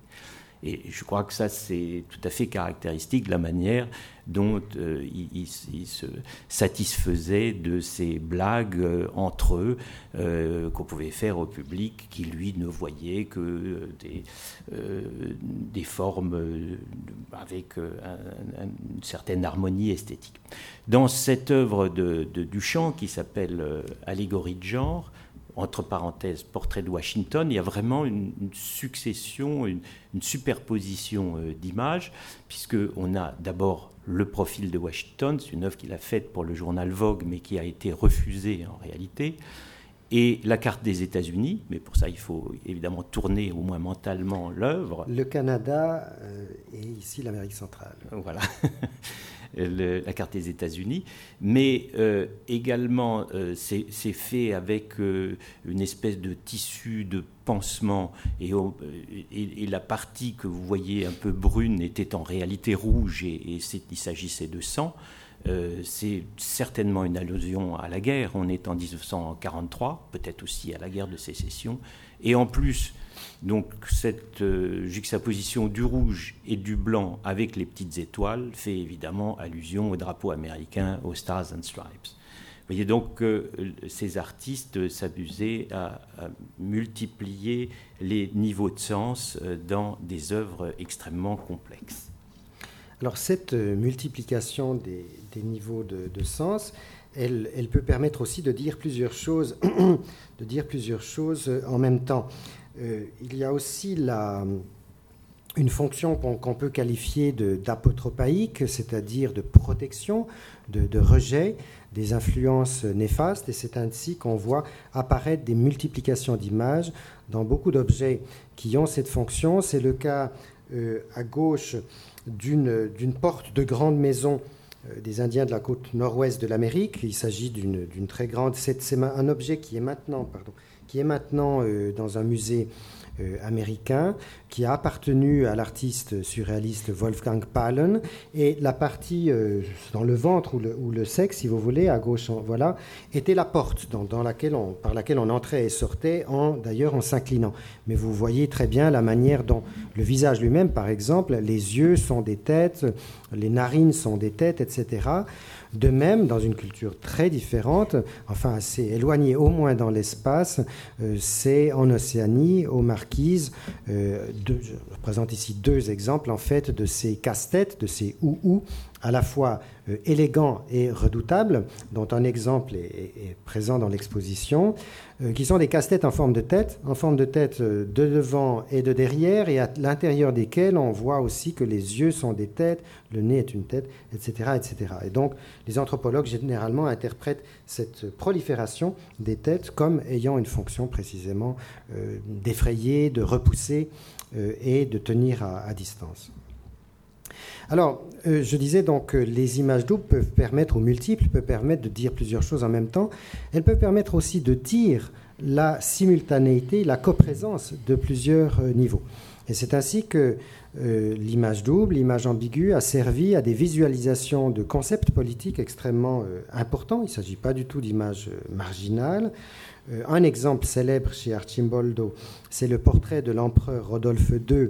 Et je crois que ça, c'est tout à fait caractéristique de la manière dont euh, il, se satisfaisait de ces blagues euh, entre eux euh, qu'on pouvait faire au public qui, lui, ne voyait que des, des formes avec une certaine harmonie esthétique. Dans cette œuvre de, de Duchamp qui s'appelle Allégorie de genre, entre parenthèses, portrait de Washington, il y a vraiment une, succession, une, superposition euh, d'images, puisqu'on a d'abord le profil de Washington, c'est une œuvre qu'il a faite pour le journal Vogue, mais qui a été refusée en réalité, et la carte des États-Unis, mais pour ça il faut évidemment tourner au moins mentalement l'œuvre.
Le Canada euh, et ici l'Amérique centrale.
Voilà. la carte des États-Unis, mais euh, également euh, c'est fait avec euh, une espèce de tissu de pansement et, la partie que vous voyez un peu brune était en réalité rouge et il s'agissait de sang. c'est certainement une allusion à la guerre. On est en 1943, peut-être aussi à la guerre de sécession. Et en plus, donc cette euh, juxtaposition du rouge et du blanc avec les petites étoiles fait évidemment allusion au drapeau américain, aux Stars and Stripes. Vous voyez donc que euh, ces artistes s'abusaient à, multiplier les niveaux de sens euh, dans des œuvres extrêmement complexes.
Alors cette multiplication des, niveaux de, sens, elle, elle, peut permettre aussi de dire plusieurs choses, de dire plusieurs choses en même temps. Euh, il y a aussi une fonction qu'on peut qualifier d'apotropaïque, c'est-à-dire de protection, de, rejet des influences néfastes, et c'est ainsi qu'on voit apparaître des multiplications d'images dans beaucoup d'objets qui ont cette fonction. C'est le cas euh, à gauche d'une porte de grande maison euh, des Indiens de la côte nord-ouest de l'Amérique. Il s'agit d'une très grande. C'est un objet qui est maintenant, qui est maintenant euh, dans un musée euh, américain, qui a appartenu à l'artiste surréaliste Wolfgang Pahlen. Et la partie euh, dans le ventre ou le, sexe, si vous voulez, à gauche, voilà, était la porte dans, laquelle par laquelle on entrait et sortait, en, d'ailleurs en s'inclinant. Mais vous voyez très bien la manière dont le visage lui-même, par exemple, les yeux sont des têtes, les narines sont des têtes, etc. De même, dans une culture très différente, enfin assez éloignée au moins dans l'espace, euh, c'est en Océanie, aux Marquises. Euh, je présente ici deux exemples en fait de ces casse-têtes, de ces ou-ou à la fois euh, élégant et redoutable, dont un exemple est, présent dans l'exposition, euh, qui sont des casse-têtes en forme de tête, en forme de tête euh, de devant et de derrière, et à l'intérieur desquels on voit aussi que les yeux sont des têtes, le nez est une tête, etc. etc. Et donc les anthropologues généralement interprètent cette prolifération des têtes comme ayant une fonction précisément d'effrayer, de repousser et de tenir à distance. Alors, euh, je disais donc que les images doubles peuvent permettre, ou multiples, peuvent permettre de dire plusieurs choses en même temps. Elles peuvent permettre aussi de dire la simultanéité, la coprésence de plusieurs euh, niveaux. Et c'est ainsi que euh, l'image double, l'image ambiguë, a servi à des visualisations de concepts politiques extrêmement importants. Il ne s'agit pas du tout d'images marginales. un exemple célèbre chez Archimboldo, c'est le portrait de l'empereur Rodolphe II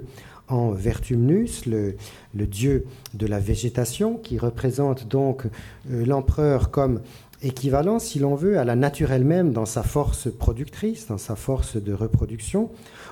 en Vertumnus, le, dieu de la végétation, qui représente donc euh, l'empereur comme équivalent, si l'on veut, à la nature elle-même dans sa force productrice, dans sa force de reproduction,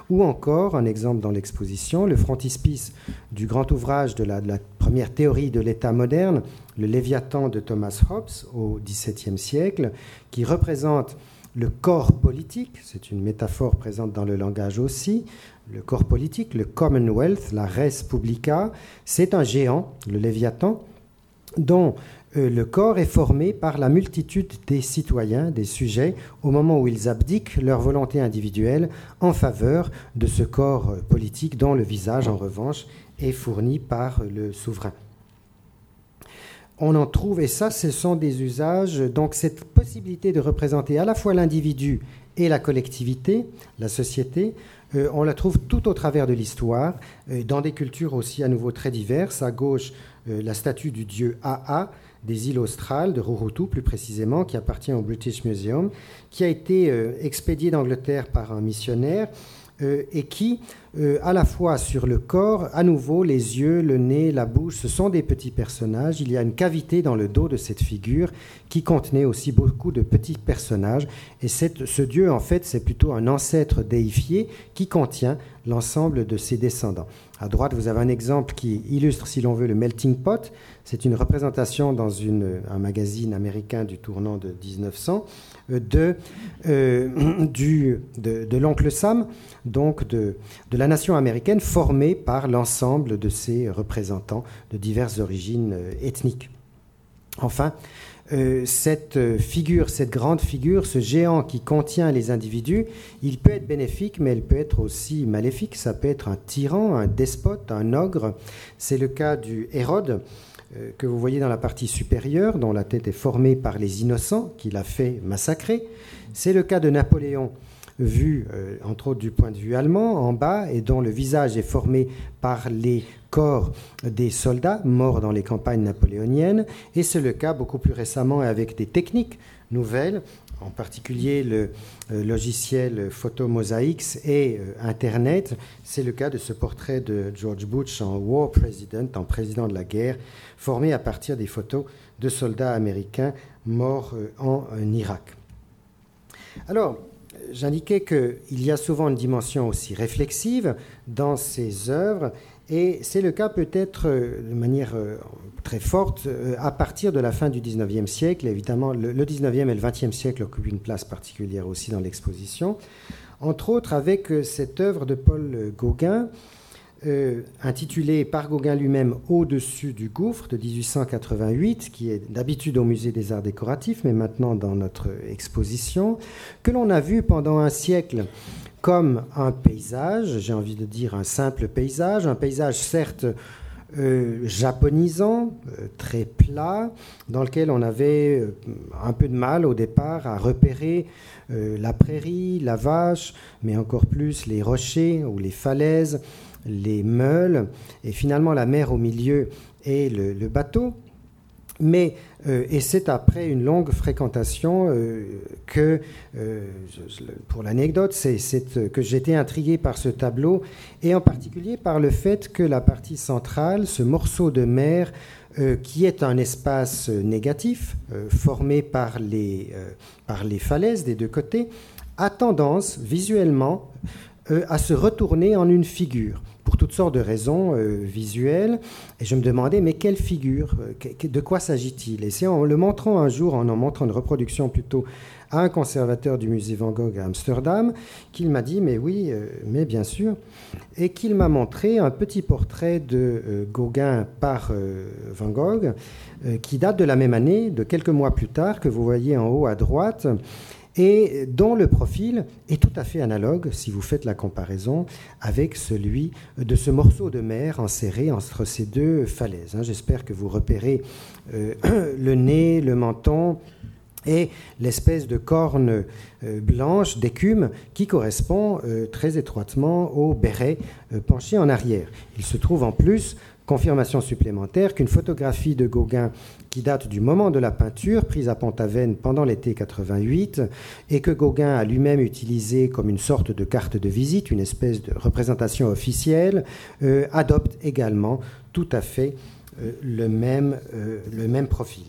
ou encore, un exemple dans l'exposition, le frontispice du grand ouvrage de la, de la première théorie de l'État moderne, le Léviathan de Thomas Hobbes au XVIIe siècle, qui représente le corps politique, c'est une métaphore présente dans le langage aussi, le corps politique, le Commonwealth, la res publica, c'est un géant, le Léviathan, dont euh, le corps est formé par la multitude des citoyens, des sujets, au moment où ils abdiquent leur volonté individuelle en faveur de ce corps euh, politique dont le visage, en revanche, est fourni par le souverain. On en trouve, et ça, ce sont des usages, donc cette possibilité de représenter à la fois l'individu et la collectivité, la société, euh, on la trouve tout au travers de l'histoire, euh, dans des cultures aussi à nouveau très diverses. À gauche, euh, la statue du dieu Aa des îles australes, de Rurutu plus précisément, qui appartient au British Museum, qui a été expédié d'Angleterre par un missionnaire et qui euh, à la fois sur le corps, à nouveau les yeux, le nez, la bouche, ce sont des petits personnages. Il y a une cavité dans le dos de cette figure qui contenait aussi beaucoup de petits personnages. Et ce dieu, en fait, c'est plutôt un ancêtre déifié qui contient l'ensemble de ses descendants. À droite, vous avez un exemple qui illustre, si l'on veut, le melting pot. C'est une représentation dans un magazine américain du tournant de 1900 euh, de, euh, du, de, l'oncle Sam, donc de, de, la nation américaine formée par l'ensemble de ses représentants de diverses origines euh, ethniques. Enfin, cette figure, cette grande figure, ce géant qui contient les individus, il peut être bénéfique, mais il peut être aussi maléfique. Ça peut être un tyran, un despote, un ogre. C'est le cas du Hérode, euh, que vous voyez dans la partie supérieure, dont la tête est formée par les innocents qu'il a fait massacrer. C'est le cas de Napoléon, vu euh, entre autres du point de vue allemand, en bas, et dont le visage est formé par les corps des soldats morts dans les campagnes napoléoniennes. Et c'est le cas beaucoup plus récemment avec des techniques nouvelles en particulier le euh, logiciel Photo Mosaics et euh, Internet. C'est le cas de ce portrait de George Bush en War President, en président de la guerre, formé à partir des photos de soldats américains morts euh, en Irak. Alors, j'indiquais qu'il y a souvent une dimension aussi réflexive dans ces œuvres et c'est le cas peut-être de manière très forte euh, à partir de la fin du 19e siècle. Évidemment, le 19e et le 20e siècle occupent une place particulière aussi dans l'exposition. Entre autres avec cette œuvre de Paul Gauguin, intitulée par Gauguin lui-même Au-dessus du gouffre de 1888, qui est d'habitude au Musée des Arts décoratifs, mais maintenant dans notre exposition, que l'on a vu pendant un siècle comme un paysage, j'ai envie de dire un simple paysage, un paysage certes euh, japonisant, euh, très plat, dans lequel on avait euh, un peu de mal au départ à repérer la prairie, la vache, mais encore plus les rochers ou les falaises, les meules, et finalement la mer au milieu et le bateau. Mais, et c'est après une longue fréquentation euh, que, euh, pour l'anecdote, c'est que j'étais intrigué par ce tableau, et en particulier par le fait que la partie centrale, ce morceau de mer, qui est un espace négatif, formé par les, par les falaises des deux côtés, a tendance visuellement à se retourner en une figure toutes sortes de raisons euh, visuelles. Et je me demandais, mais quelle figure euh, De quoi s'agit-il? Et c'est en le montrant un jour, en en montrant une reproduction plutôt à un conservateur du musée Van Gogh à Amsterdam, qu'il m'a dit, mais oui, euh, mais bien sûr, et qu'il m'a montré un petit portrait de Gauguin par Van Gogh, qui date de la même année, de quelques mois plus tard, que vous voyez en haut à droite et dont le profil est tout à fait analogue, si vous faites la comparaison, avec celui de ce morceau de mer enserré entre ces deux falaises. Hein. J'espère que vous repérez euh, le nez, le menton et l'espèce de corne euh, blanche d'écume qui correspond euh, très étroitement au béret penché en arrière. Il se trouve en plus Confirmation supplémentaire qu'une photographie de Gauguin qui date du moment de la peinture, prise à Pont-Aven pendant l'été 88, et que Gauguin a lui-même utilisée comme une sorte de carte de visite, une espèce de représentation officielle, euh, adopte également tout à fait euh, le, même, euh, le même profil.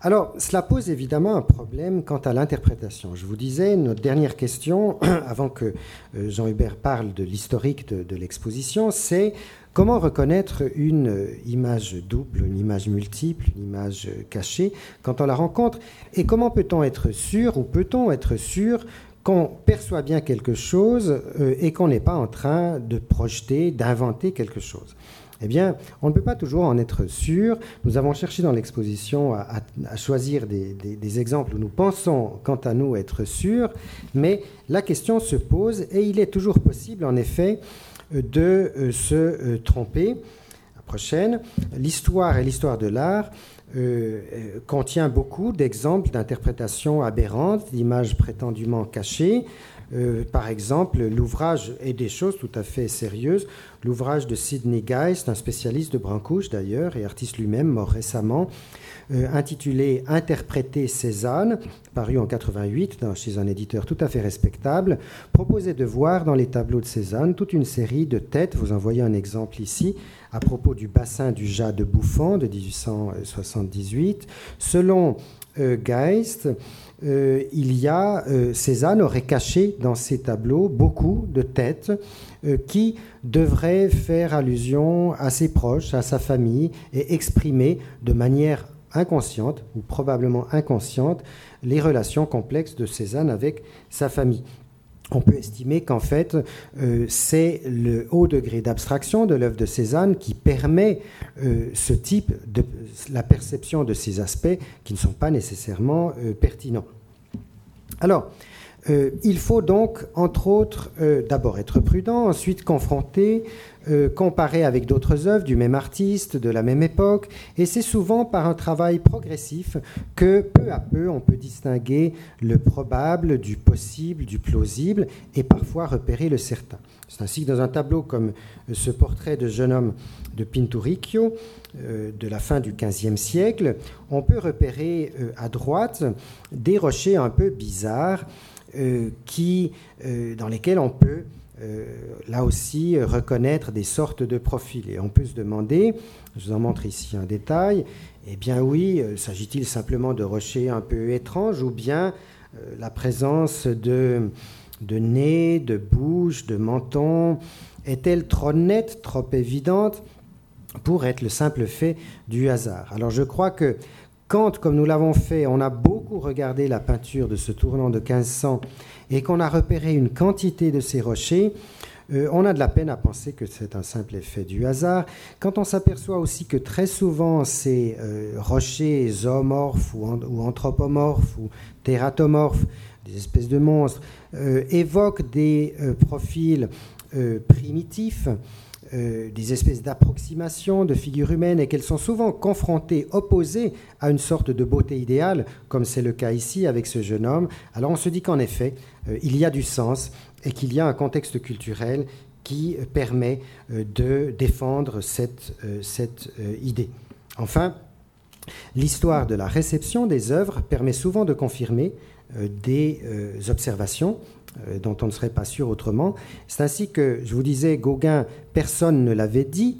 Alors, cela pose évidemment un problème quant à l'interprétation. Je vous disais, notre dernière question, avant que Jean-Hubert parle de l'historique de l'exposition, c'est Comment reconnaître une image double, une image multiple, une image cachée quand on la rencontre Et comment peut-on être sûr ou peut-on être sûr qu'on perçoit bien quelque chose euh, et qu'on n'est pas en train de projeter, d'inventer quelque chose? Eh bien, on ne peut pas toujours en être sûr. Nous avons cherché dans l'exposition à, choisir des, des, exemples où nous pensons, quant à nous, être sûrs, mais la question se pose et il est toujours possible, en effet, de euh, se euh, tromper. La prochaine, l'histoire et l'histoire de l'art euh, contient beaucoup d'exemples d'interprétations aberrantes, d'images prétendument cachées. par exemple, l'ouvrage, et des choses tout à fait sérieuses, l'ouvrage de Sidney Geist, un spécialiste de Brancouche d'ailleurs, et artiste lui-même, mort récemment, intitulé Interpréter Cézanne, paru en 88 chez un éditeur tout à fait respectable, proposait de voir dans les tableaux de Cézanne toute une série de têtes. Vous en voyez un exemple ici à propos du bassin du Jas de Bouffon de 1878. Selon Geist, euh, il y a, euh, Cézanne aurait caché dans ses tableaux beaucoup de têtes euh, qui devraient faire allusion à ses proches, à sa famille, et exprimer de manière inconsciente, ou probablement inconsciente, les relations complexes de Cézanne avec sa famille on peut estimer qu'en fait, euh, c'est le haut degré d'abstraction de l'œuvre de Cézanne qui permet euh, ce type de la perception de ces aspects qui ne sont pas nécessairement euh, pertinents. Alors, il faut donc, entre autres, d'abord être prudent, ensuite confronter, euh, comparer avec d'autres œuvres du même artiste, de la même époque, et c'est souvent par un travail progressif que peu à peu on peut distinguer le probable du possible, du plausible, et parfois repérer le certain. C'est ainsi que dans un tableau comme ce portrait de jeune homme de Pinturicchio, de la fin du XVe siècle, on peut repérer à droite des rochers un peu bizarres, euh, qui, euh, dans lesquels on peut euh, là aussi reconnaître des sortes de profils. Et on peut se demander, je vous en montre ici un détail, eh bien oui, s'agit-il simplement de rochers un peu étranges ou bien la présence de, de nez, de bouche, de menton est-elle trop nette, trop évidente pour être le simple fait du hasard? Alors je crois que quand, comme nous l'avons fait, on a beaucoup regardé la peinture de ce tournant de 1500 et qu'on a repéré une quantité de ces rochers, euh, on a de la peine à penser que c'est un simple effet du hasard. Quand on s'aperçoit aussi que très souvent ces euh, rochers zoomorphes ou, anthropomorphes ou tératomorphes, des espèces de monstres, euh, évoquent des profils primitifs, euh, des espèces d'approximations de figures humaines et qu'elles sont souvent confrontées, opposées à une sorte de beauté idéale, comme c'est le cas ici avec ce jeune homme, alors on se dit qu'en effet, euh, il y a du sens et qu'il y a un contexte culturel qui permet euh, de défendre cette, cette idée. Enfin, l'histoire de la réception des œuvres permet souvent de confirmer des observations dont on ne serait pas sûr autrement. C'est ainsi que, je vous disais, Gauguin, personne ne l'avait dit,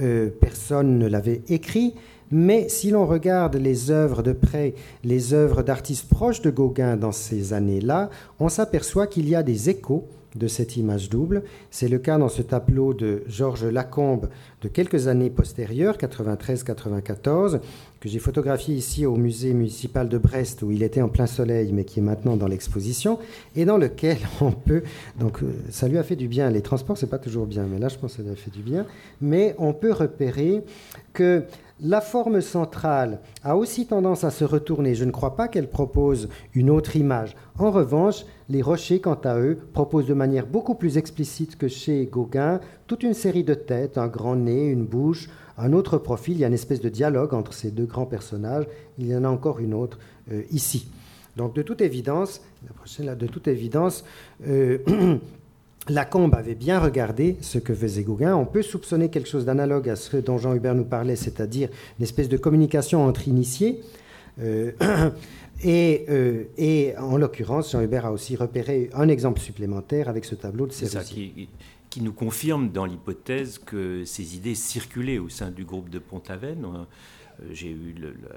euh, personne ne l'avait écrit, mais si l'on regarde les œuvres de près, les œuvres d'artistes proches de Gauguin dans ces années-là, on s'aperçoit qu'il y a des échos de cette image double. C'est le cas dans ce tableau de Georges Lacombe de quelques années postérieures, 93-94, que j'ai photographié ici au musée municipal de Brest, où il était en plein soleil, mais qui est maintenant dans l'exposition, et dans lequel on peut. Donc, euh, ça lui a fait du bien. Les transports, c'est pas toujours bien, mais là, je pense que ça lui a fait du bien. Mais on peut repérer que la forme centrale a aussi tendance à se retourner. Je ne crois pas qu'elle propose une autre image. En revanche, les rochers, quant à eux, proposent de manière beaucoup plus explicite que chez Gauguin toute une série de têtes, un grand nez, une bouche, un autre profil. Il y a une espèce de dialogue entre ces deux grands personnages. Il y en a encore une autre euh, ici. Donc, de toute évidence, la prochaine de toute évidence, euh, Lacombe avait bien regardé ce que faisait Gauguin. On peut soupçonner quelque chose d'analogue à ce dont Jean Hubert nous parlait, c'est-à-dire une espèce de communication entre initiés. Euh, euh, et, en l'occurrence, Jean Hubert a aussi repéré un exemple supplémentaire avec ce tableau de Sérusier.
Qui, nous confirme dans l'hypothèse que ces idées circulaient au sein du groupe de Pont-Aven. Euh, j'ai eu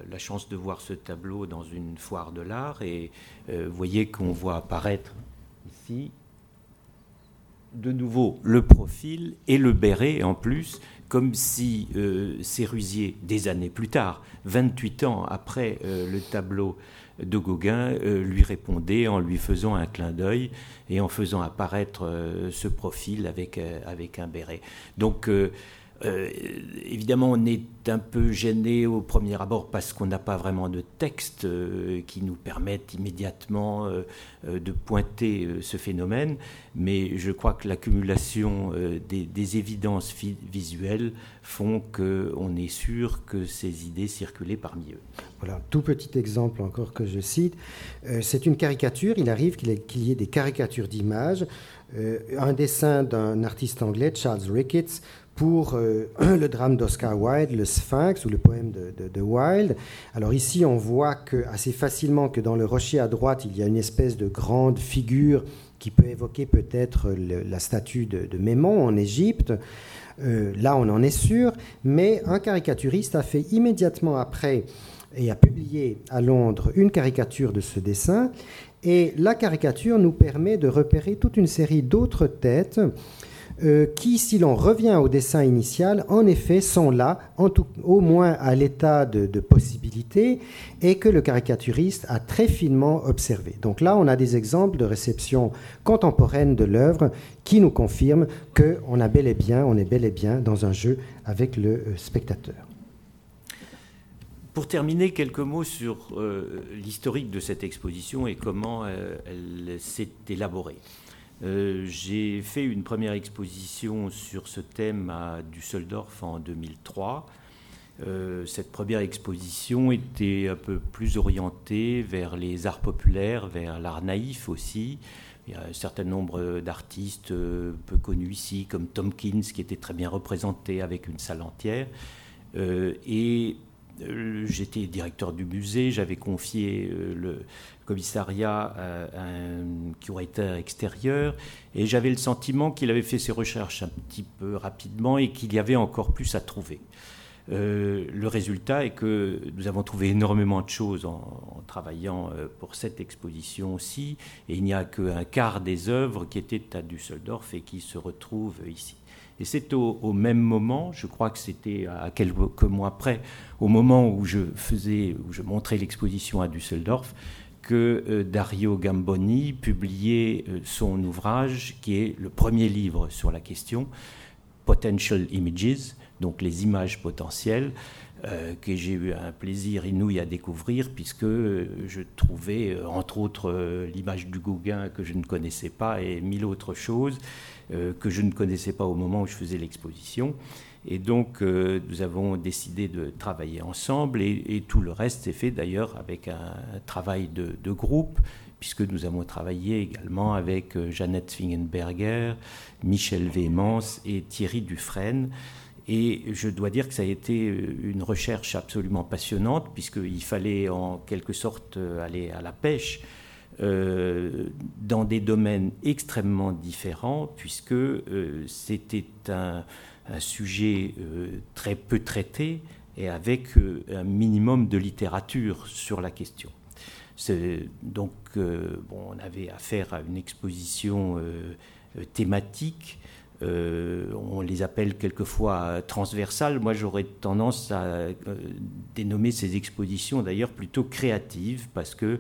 la chance de voir ce tableau dans une foire de l'art et vous voyez qu'on voit apparaître ici de nouveau le profil et le béret en plus, comme si euh, des années plus tard, 28 ans après euh, le tableau de Gauguin, euh, lui répondait en lui faisant un clin d'œil et en faisant apparaître euh, ce profil avec, avec un béret. Donc, euh, évidemment, on est un peu gêné au premier abord parce qu'on n'a pas vraiment de texte euh, qui nous permette immédiatement euh, de pointer ce phénomène, mais je crois que l'accumulation des, évidences visuelles font qu'on est sûr que ces idées circulaient parmi eux.
Voilà, tout petit exemple encore que je cite. C'est une caricature, il arrive qu'il y ait des caricatures d'images. un dessin d'un artiste anglais, Charles Ricketts, pour le drame d'Oscar Wilde, le Sphinx ou le poème de, Wilde. Alors ici, on voit assez facilement que dans le rocher à droite, il y a une espèce de grande figure qui peut évoquer peut-être la statue de, de Mémon en Égypte. Euh, là, on en est sûr, mais un caricaturiste a fait immédiatement après et a publié à Londres une caricature de ce dessin. Et la caricature nous permet de repérer toute une série d'autres têtes euh, qui, si l'on revient au dessin initial, en effet sont là, au moins à l'état de, possibilité, et que le caricaturiste a très finement observé. Donc là, on a des exemples de réception contemporaine de l'œuvre qui nous confirment qu'on a bel et bien, on est bel et bien dans un jeu avec le euh, spectateur.
Pour terminer, quelques mots sur euh, l'historique de cette exposition et comment elle s'est élaborée. Euh, j'ai fait une première exposition sur ce thème à Düsseldorf en 2003. Euh, cette première exposition était un peu plus orientée vers les arts populaires, vers l'art naïf aussi. Il y a un certain nombre d'artistes euh, peu connus ici, comme Tomkins, qui était très bien représenté avec une salle entière. et J'étais directeur du musée, j'avais confié le commissariat à un curateur extérieur et j'avais le sentiment qu'il avait fait ses recherches un petit peu rapidement et qu'il y avait encore plus à trouver. Euh, le résultat est que nous avons trouvé énormément de choses en, travaillant euh, pour cette exposition aussi, et il n'y a qu'un quart des œuvres qui étaient à Düsseldorf et qui se retrouvent ici. Et c'est au, même moment, je crois que c'était à quelques mois près, au moment où je faisais, où je montrais l'exposition à Düsseldorf, que euh, Dario Gamboni publiait euh, son ouvrage, qui est le premier livre sur la question, Potential Images, donc les images potentielles, euh, que j'ai eu un plaisir inouï à découvrir, puisque je trouvais, entre autres, l'image du Gauguin que je ne connaissais pas et mille autres choses que je ne connaissais pas au moment où je faisais l'exposition. Et donc, euh, nous avons décidé de travailler ensemble et, tout le reste s'est fait d'ailleurs avec un, travail de, groupe, puisque nous avons travaillé également avec euh, Jeannette Fingenberger, Michel Vémence et Thierry Dufresne. Et je dois dire que ça a été euh, une recherche absolument passionnante, puisqu'il fallait en quelque sorte aller à la pêche. Dans des domaines extrêmement différents, puisque c'était un, sujet euh, très peu traité et avec euh, un minimum de littérature sur la question. Donc, euh, bon, on avait affaire à une exposition thématique. On les appelle quelquefois transversales. Moi, j'aurais tendance à dénommer ces expositions d'ailleurs plutôt créatives parce que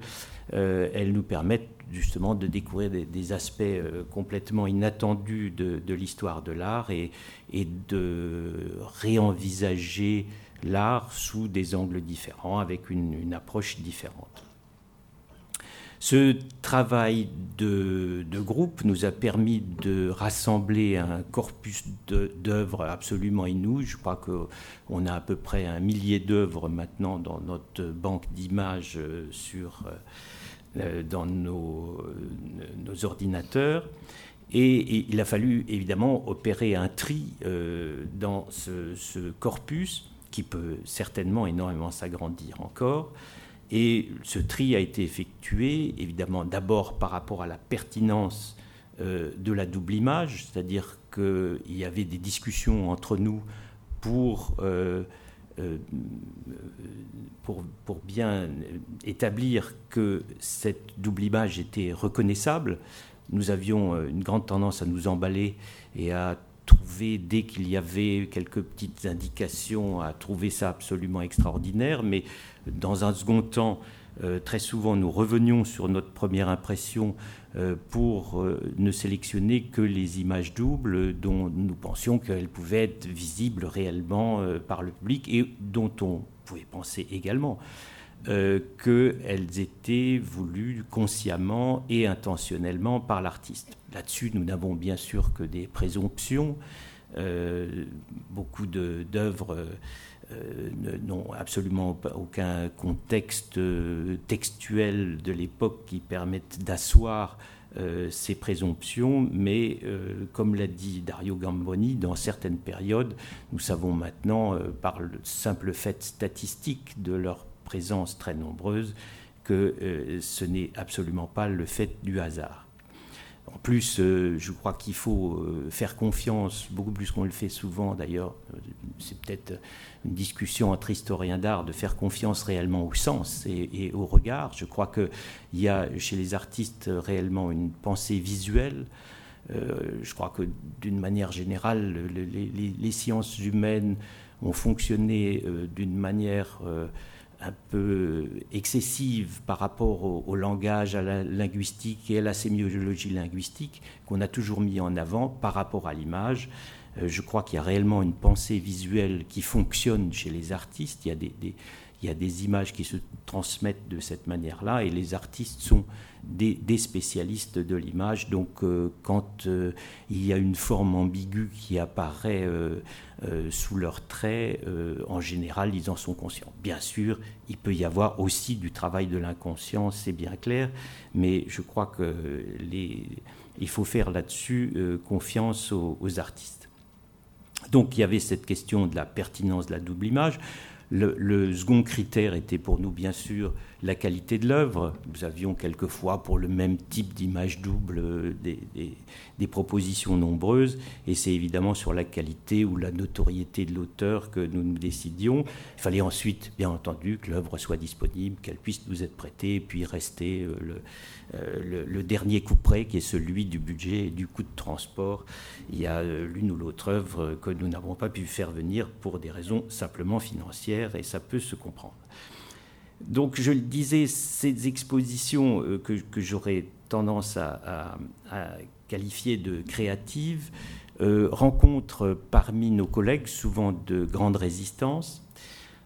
elles nous permettent justement de découvrir des, aspects euh, complètement inattendus de, l'histoire de l'art et, de réenvisager l'art sous des angles différents, avec une, approche différente. Ce travail de, groupe nous a permis de rassembler un corpus d'œuvres absolument inouï. Je crois qu'on a à peu près un millier d'œuvres maintenant dans notre banque d'images euh, sur euh, euh, dans nos, ordinateurs. Et, il a fallu évidemment opérer un tri dans ce, corpus qui peut certainement énormément s'agrandir encore. Et ce tri a été effectué évidemment d'abord par rapport à la pertinence de la double image, c'est-à-dire qu'il y avait des discussions entre nous pour euh, pour, pour, bien établir que cette double image était reconnaissable, nous avions euh, une grande tendance à nous emballer et à trouver, dès qu'il y avait quelques petites indications, à trouver ça absolument extraordinaire. Mais dans un second temps, euh, très souvent, nous revenions sur notre première impression euh, pour euh, ne sélectionner que les images doubles dont nous pensions qu'elles pouvaient être visibles réellement par le public et dont on pouvait penser également qu'elles étaient voulues consciemment et intentionnellement par l'artiste. Là-dessus, nous n'avons bien sûr que des présomptions. beaucoup d'œuvres n'ont absolument aucun contexte textuel de l'époque qui permette d'asseoir ces présomptions, mais comme l'a dit Dario Gamboni, dans certaines périodes, nous savons maintenant, par le simple fait statistique de leur présence très nombreuse, que ce n'est absolument pas le fait du hasard. En plus, euh, je crois qu'il faut euh, faire confiance, beaucoup plus qu'on le fait souvent d'ailleurs, euh, c'est peut-être une discussion entre historiens d'art, de faire confiance réellement au sens et, au regard. Je crois qu'il y a chez les artistes réellement une pensée visuelle. je crois que d'une manière générale, les, sciences humaines ont fonctionné d'une manière un peu excessive par rapport au, langage, à la linguistique et à la sémiologie linguistique qu'on a toujours mis en avant par rapport à l'image. Euh, je crois qu'il y a réellement une pensée visuelle qui fonctionne chez les artistes. Il y a des, il y a des images qui se transmettent de cette manière-là et les artistes sont des, spécialistes de l'image. Donc euh, quand euh, il y a une forme ambiguë qui apparaît euh, sous leurs traits, en général, ils en sont conscients. Bien sûr, il peut y avoir aussi du travail de l'inconscient, c'est bien clair, mais je crois que les, il faut faire là-dessus confiance aux, aux artistes. Donc il y avait cette question de la pertinence de la double image. Le, second critère était pour nous, bien sûr, la qualité de l'œuvre. Nous avions quelquefois, pour le même type d'image double, euh, des, propositions nombreuses. Et c'est évidemment sur la qualité ou la notoriété de l'auteur que nous nous décidions. Il fallait ensuite, bien entendu, que l'œuvre soit disponible, qu'elle puisse nous être prêtée, et puis rester euh, le, euh, le, dernier coup près, qui est celui du budget et du coût de transport. Il y a l'une ou l'autre œuvre que nous n'avons pas pu faire venir pour des raisons simplement financières, et ça peut se comprendre. Donc, je le disais, ces expositions euh, que, j'aurais tendance à, qualifier de créatives rencontrent parmi nos collègues souvent de grandes résistances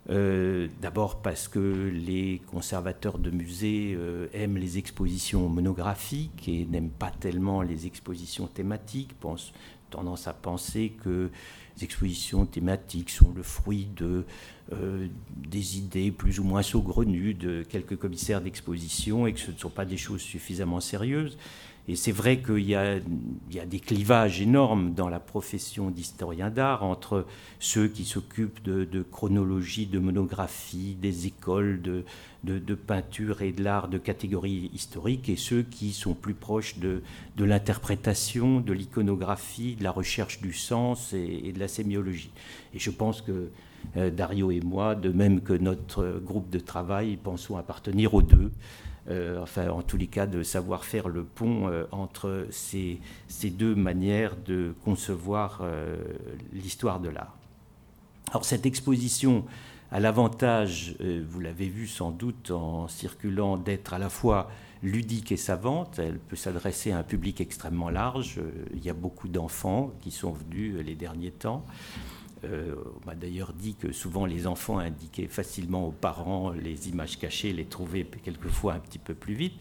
euh, d'abord parce que les conservateurs de musées euh, aiment les expositions monographiques et n'aiment pas tellement les expositions thématiques, tendance à penser que les expositions thématiques sont le fruit de, euh, des idées plus ou moins saugrenues de quelques commissaires d'exposition et que ce ne sont pas des choses suffisamment sérieuses. Et c'est vrai qu'il y, a des clivages énormes dans la profession d'historien d'art entre ceux qui s'occupent de, chronologie, de monographie, des écoles de, peinture et de l'art de catégorie historique et ceux qui sont plus proches de, l'interprétation, de l'iconographie, de la recherche du sens et, de la sémiologie. Et je pense que Dario et moi, de même que notre groupe de travail, pensons appartenir aux deux. Euh, enfin en tous les cas de savoir faire le pont euh, entre ces, deux manières de concevoir euh, l'histoire de l'art. Alors cette exposition a l'avantage, vous l'avez vu sans doute en circulant, d'être à la fois ludique et savante. Elle peut s'adresser à un public extrêmement large. Il y a beaucoup d'enfants qui sont venus les derniers temps. Euh, on m'a d'ailleurs dit que souvent les enfants indiquaient facilement aux parents les images cachées, les trouvaient quelquefois un petit peu plus vite.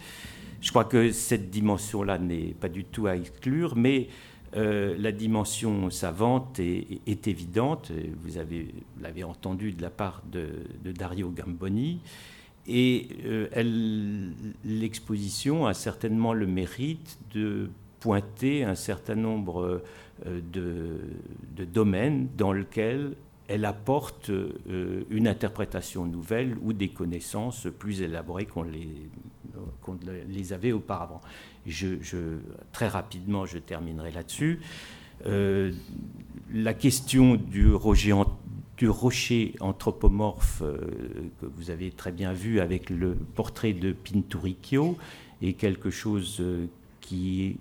Je crois que cette dimension-là n'est pas du tout à exclure, mais euh, la dimension savante est, évidente. Vous avez l'avez entendu de la part de, Dario Gamboni. Et euh, l'exposition a certainement le mérite de pointer un certain nombre euh, de, domaines dans lesquels elle apporte euh, une interprétation nouvelle ou des connaissances plus élaborées qu'on les, les, avait auparavant. Très rapidement, je terminerai là-dessus. Euh, la question du rocher, du rocher anthropomorphe que vous avez très bien vu avec le portrait de Pinturicchio est quelque chose qui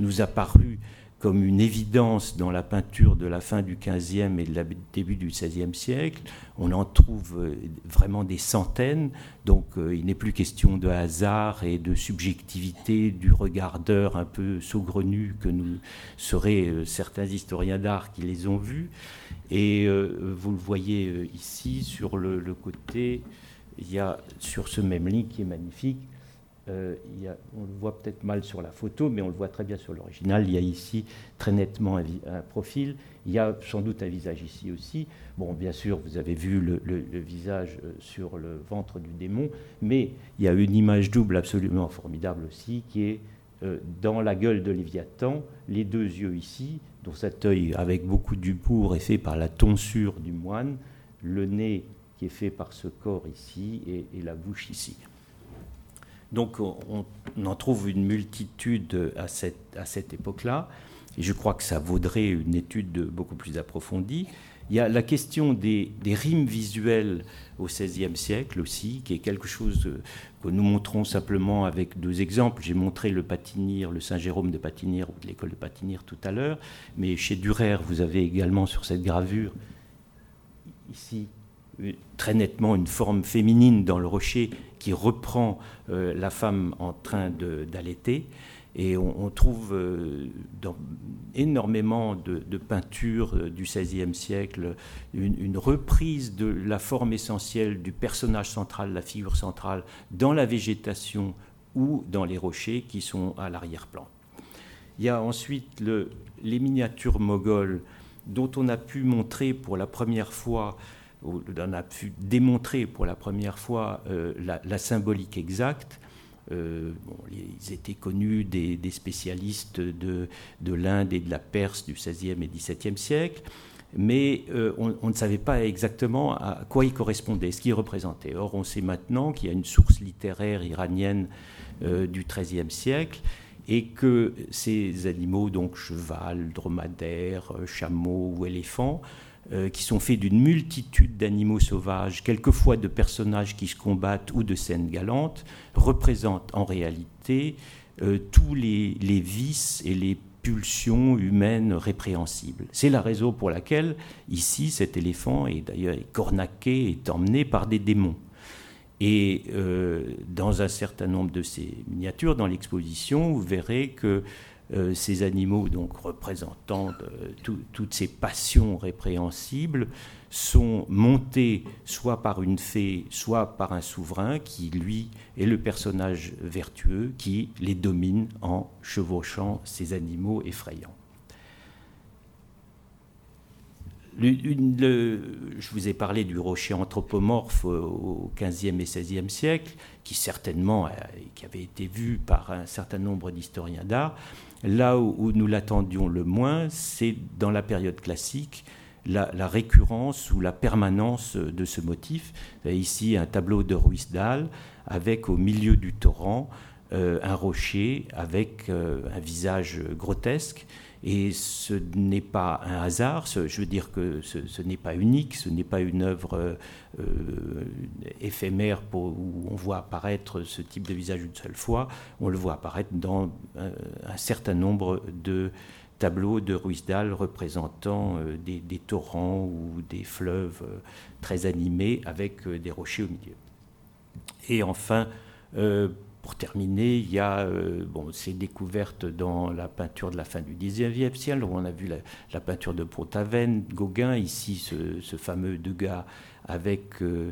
nous a paru comme une évidence dans la peinture de la fin du XVe et du début du XVIe siècle. On en trouve euh, vraiment des centaines, donc euh, il n'est plus question de hasard et de subjectivité du regardeur un peu saugrenu que nous seraient euh, certains historiens d'art qui les ont vus. Et vous le voyez ici sur le côté, il y a sur ce même lit qui est magnifique, euh, on le voit peut-être mal sur la photo, mais on le voit très bien sur l'original. Il y a ici très nettement un, profil. Il y a sans doute un visage ici aussi. Bien sûr, vous avez vu le, visage euh, sur le ventre du démon, mais il y a une image double absolument formidable aussi, qui est dans la gueule de Léviathan, les deux yeux ici, dont cet œil avec beaucoup d'humour est fait par la tonsure du moine, le nez qui est fait par ce corps ici et, la bouche ici. Donc on, en trouve une multitude à cette, époque-là, et je crois que ça vaudrait une étude beaucoup plus approfondie. Il y a la question des, des rimes visuelles au XVIe siècle aussi, qui est quelque chose que nous montrons simplement avec deux exemples. J'ai montré le Patinir, le Saint-Jérôme de Patinir ou de l'école de Patinir tout à l'heure, mais chez Durer, vous avez également sur cette gravure, ici, très nettement une forme féminine dans le rocher qui reprend euh, la femme en train d'allaiter. Et on, trouve euh, dans énormément de, peintures euh, du XVIe siècle une, reprise de la forme essentielle du personnage central, la figure centrale, dans la végétation ou dans les rochers qui sont à l'arrière-plan. Il y a ensuite le, les miniatures moghols dont on a pu montrer pour la première fois on a pu démontrer pour la première fois euh, la, symbolique exacte. Euh, ils étaient connus des, spécialistes de, l'Inde et de la Perse du XVIe et XVIIe siècle, mais euh, on, ne savait pas exactement à quoi ils correspondaient, ce qu'ils représentaient. Or, on sait maintenant qu'il y a une source littéraire iranienne du XIIIe siècle et que ces animaux, donc cheval, dromadaire, chameau ou éléphant, euh, qui sont faits d'une multitude d'animaux sauvages, quelquefois de personnages qui se combattent ou de scènes galantes, représentent en réalité euh, tous les, vices et les pulsions humaines répréhensibles. C'est la raison pour laquelle, ici, cet éléphant est d'ailleurs cornaqué, est emmené par des démons. Et euh, dans un certain nombre de ces miniatures, dans l'exposition, vous verrez que euh, ces animaux, donc représentant euh, toutes ces passions répréhensibles, sont montés soit par une fée, soit par un souverain qui, lui, est le personnage vertueux qui les domine en chevauchant ces animaux effrayants. Je vous ai parlé du rocher anthropomorphe au XVe et XVIe siècle, qui certainement qui avait été vu par un certain nombre d'historiens d'art. Là où, nous l'attendions le moins, c'est dans la période classique, la, récurrence ou la permanence de ce motif. Ici, un tableau de Ruisdael avec au milieu du torrent euh, un rocher avec euh, un visage grotesque et ce n'est pas un hasard, je veux dire que ce, n'est pas unique, ce n'est pas une œuvre euh, euh, éphémère où on voit apparaître ce type de visage une seule fois, on le voit apparaître dans euh, un, certain nombre de tableaux de Ruisdael représentant des, des, torrents ou des fleuves très animés avec des rochers au milieu. Et enfin, pour terminer, il y a euh, ces découvertes dans la peinture de la fin du XIXe siècle, où on a vu la, peinture de Pont-Aven, Gauguin, ici ce, fameux Degas avec euh,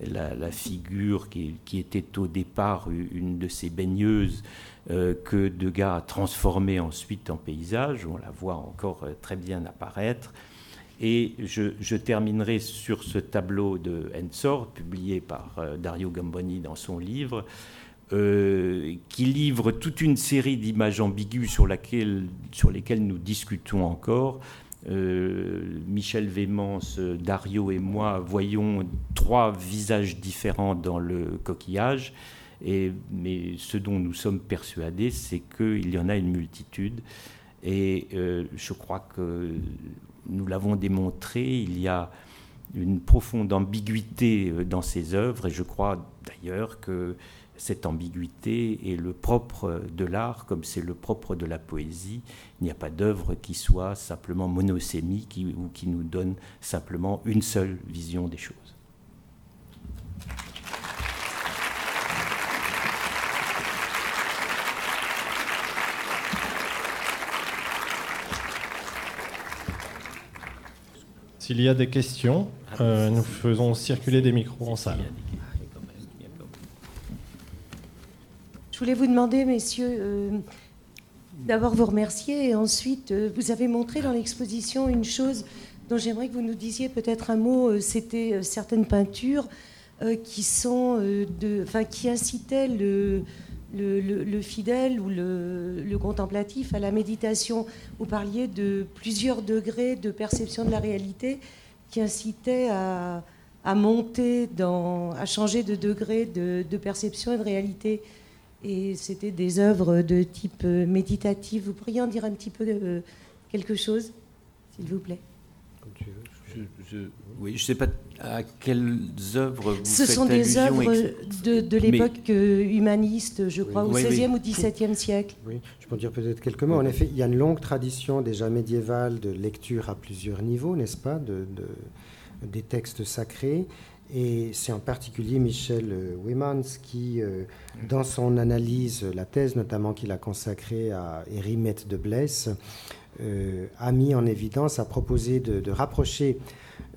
la, figure qui, était au départ une de ces baigneuses euh, que Degas a transformée ensuite en paysage, on la voit encore très bien apparaître. Et je, terminerai sur ce tableau de Ensor, publié par Dario Gamboni dans son livre, euh, qui livre toute une série d'images ambiguës sur, lesquelles nous discutons encore. Euh, Michel Vémance, Dario et moi voyons trois visages différents dans le coquillage. Et, mais ce dont nous sommes persuadés, c'est qu'il y en a une multitude. Et euh, je crois que nous l'avons démontré, il y a une profonde ambiguïté dans ces œuvres. Et je crois d'ailleurs que cette ambiguïté est le propre de l'art, comme c'est le propre de la poésie. Il n'y a pas d'œuvre qui soit simplement monosémique ou qui nous donne simplement une seule vision des choses.
S'il y a des questions, euh, nous faisons circuler des micros en salle.
Je voulais vous demander, messieurs, euh, d'abord vous remercier et ensuite, euh, vous avez montré dans l'exposition une chose dont j'aimerais que vous nous disiez peut-être un mot. Euh, c'était certaines peintures qui sont de, incitaient le, le, fidèle ou le, contemplatif à la méditation. Vous parliez de plusieurs degrés de perception de la réalité qui incitaient à, monter, dans, à changer de degré de, perception et de réalité. Et c'était des œuvres de type méditatif. Vous pourriez en dire un petit peu euh, quelque chose, s'il vous plaît?
Oui, je ne sais pas à quelles œuvres vous
Ce sont des œuvres de, l'époque euh, humaniste, je crois, au XVIe ou XVIIe siècle.
Oui, je peux dire peut-être quelques mots. En effet, il y a une longue tradition déjà médiévale de lecture à plusieurs niveaux, n'est-ce pas, de, des textes sacrés. Et c'est en particulier Michel euh, Wimans qui, euh, dans son analyse, la thèse notamment qu'il a consacrée à Hérimède de Blesse, a mis en évidence, a proposé de rapprocher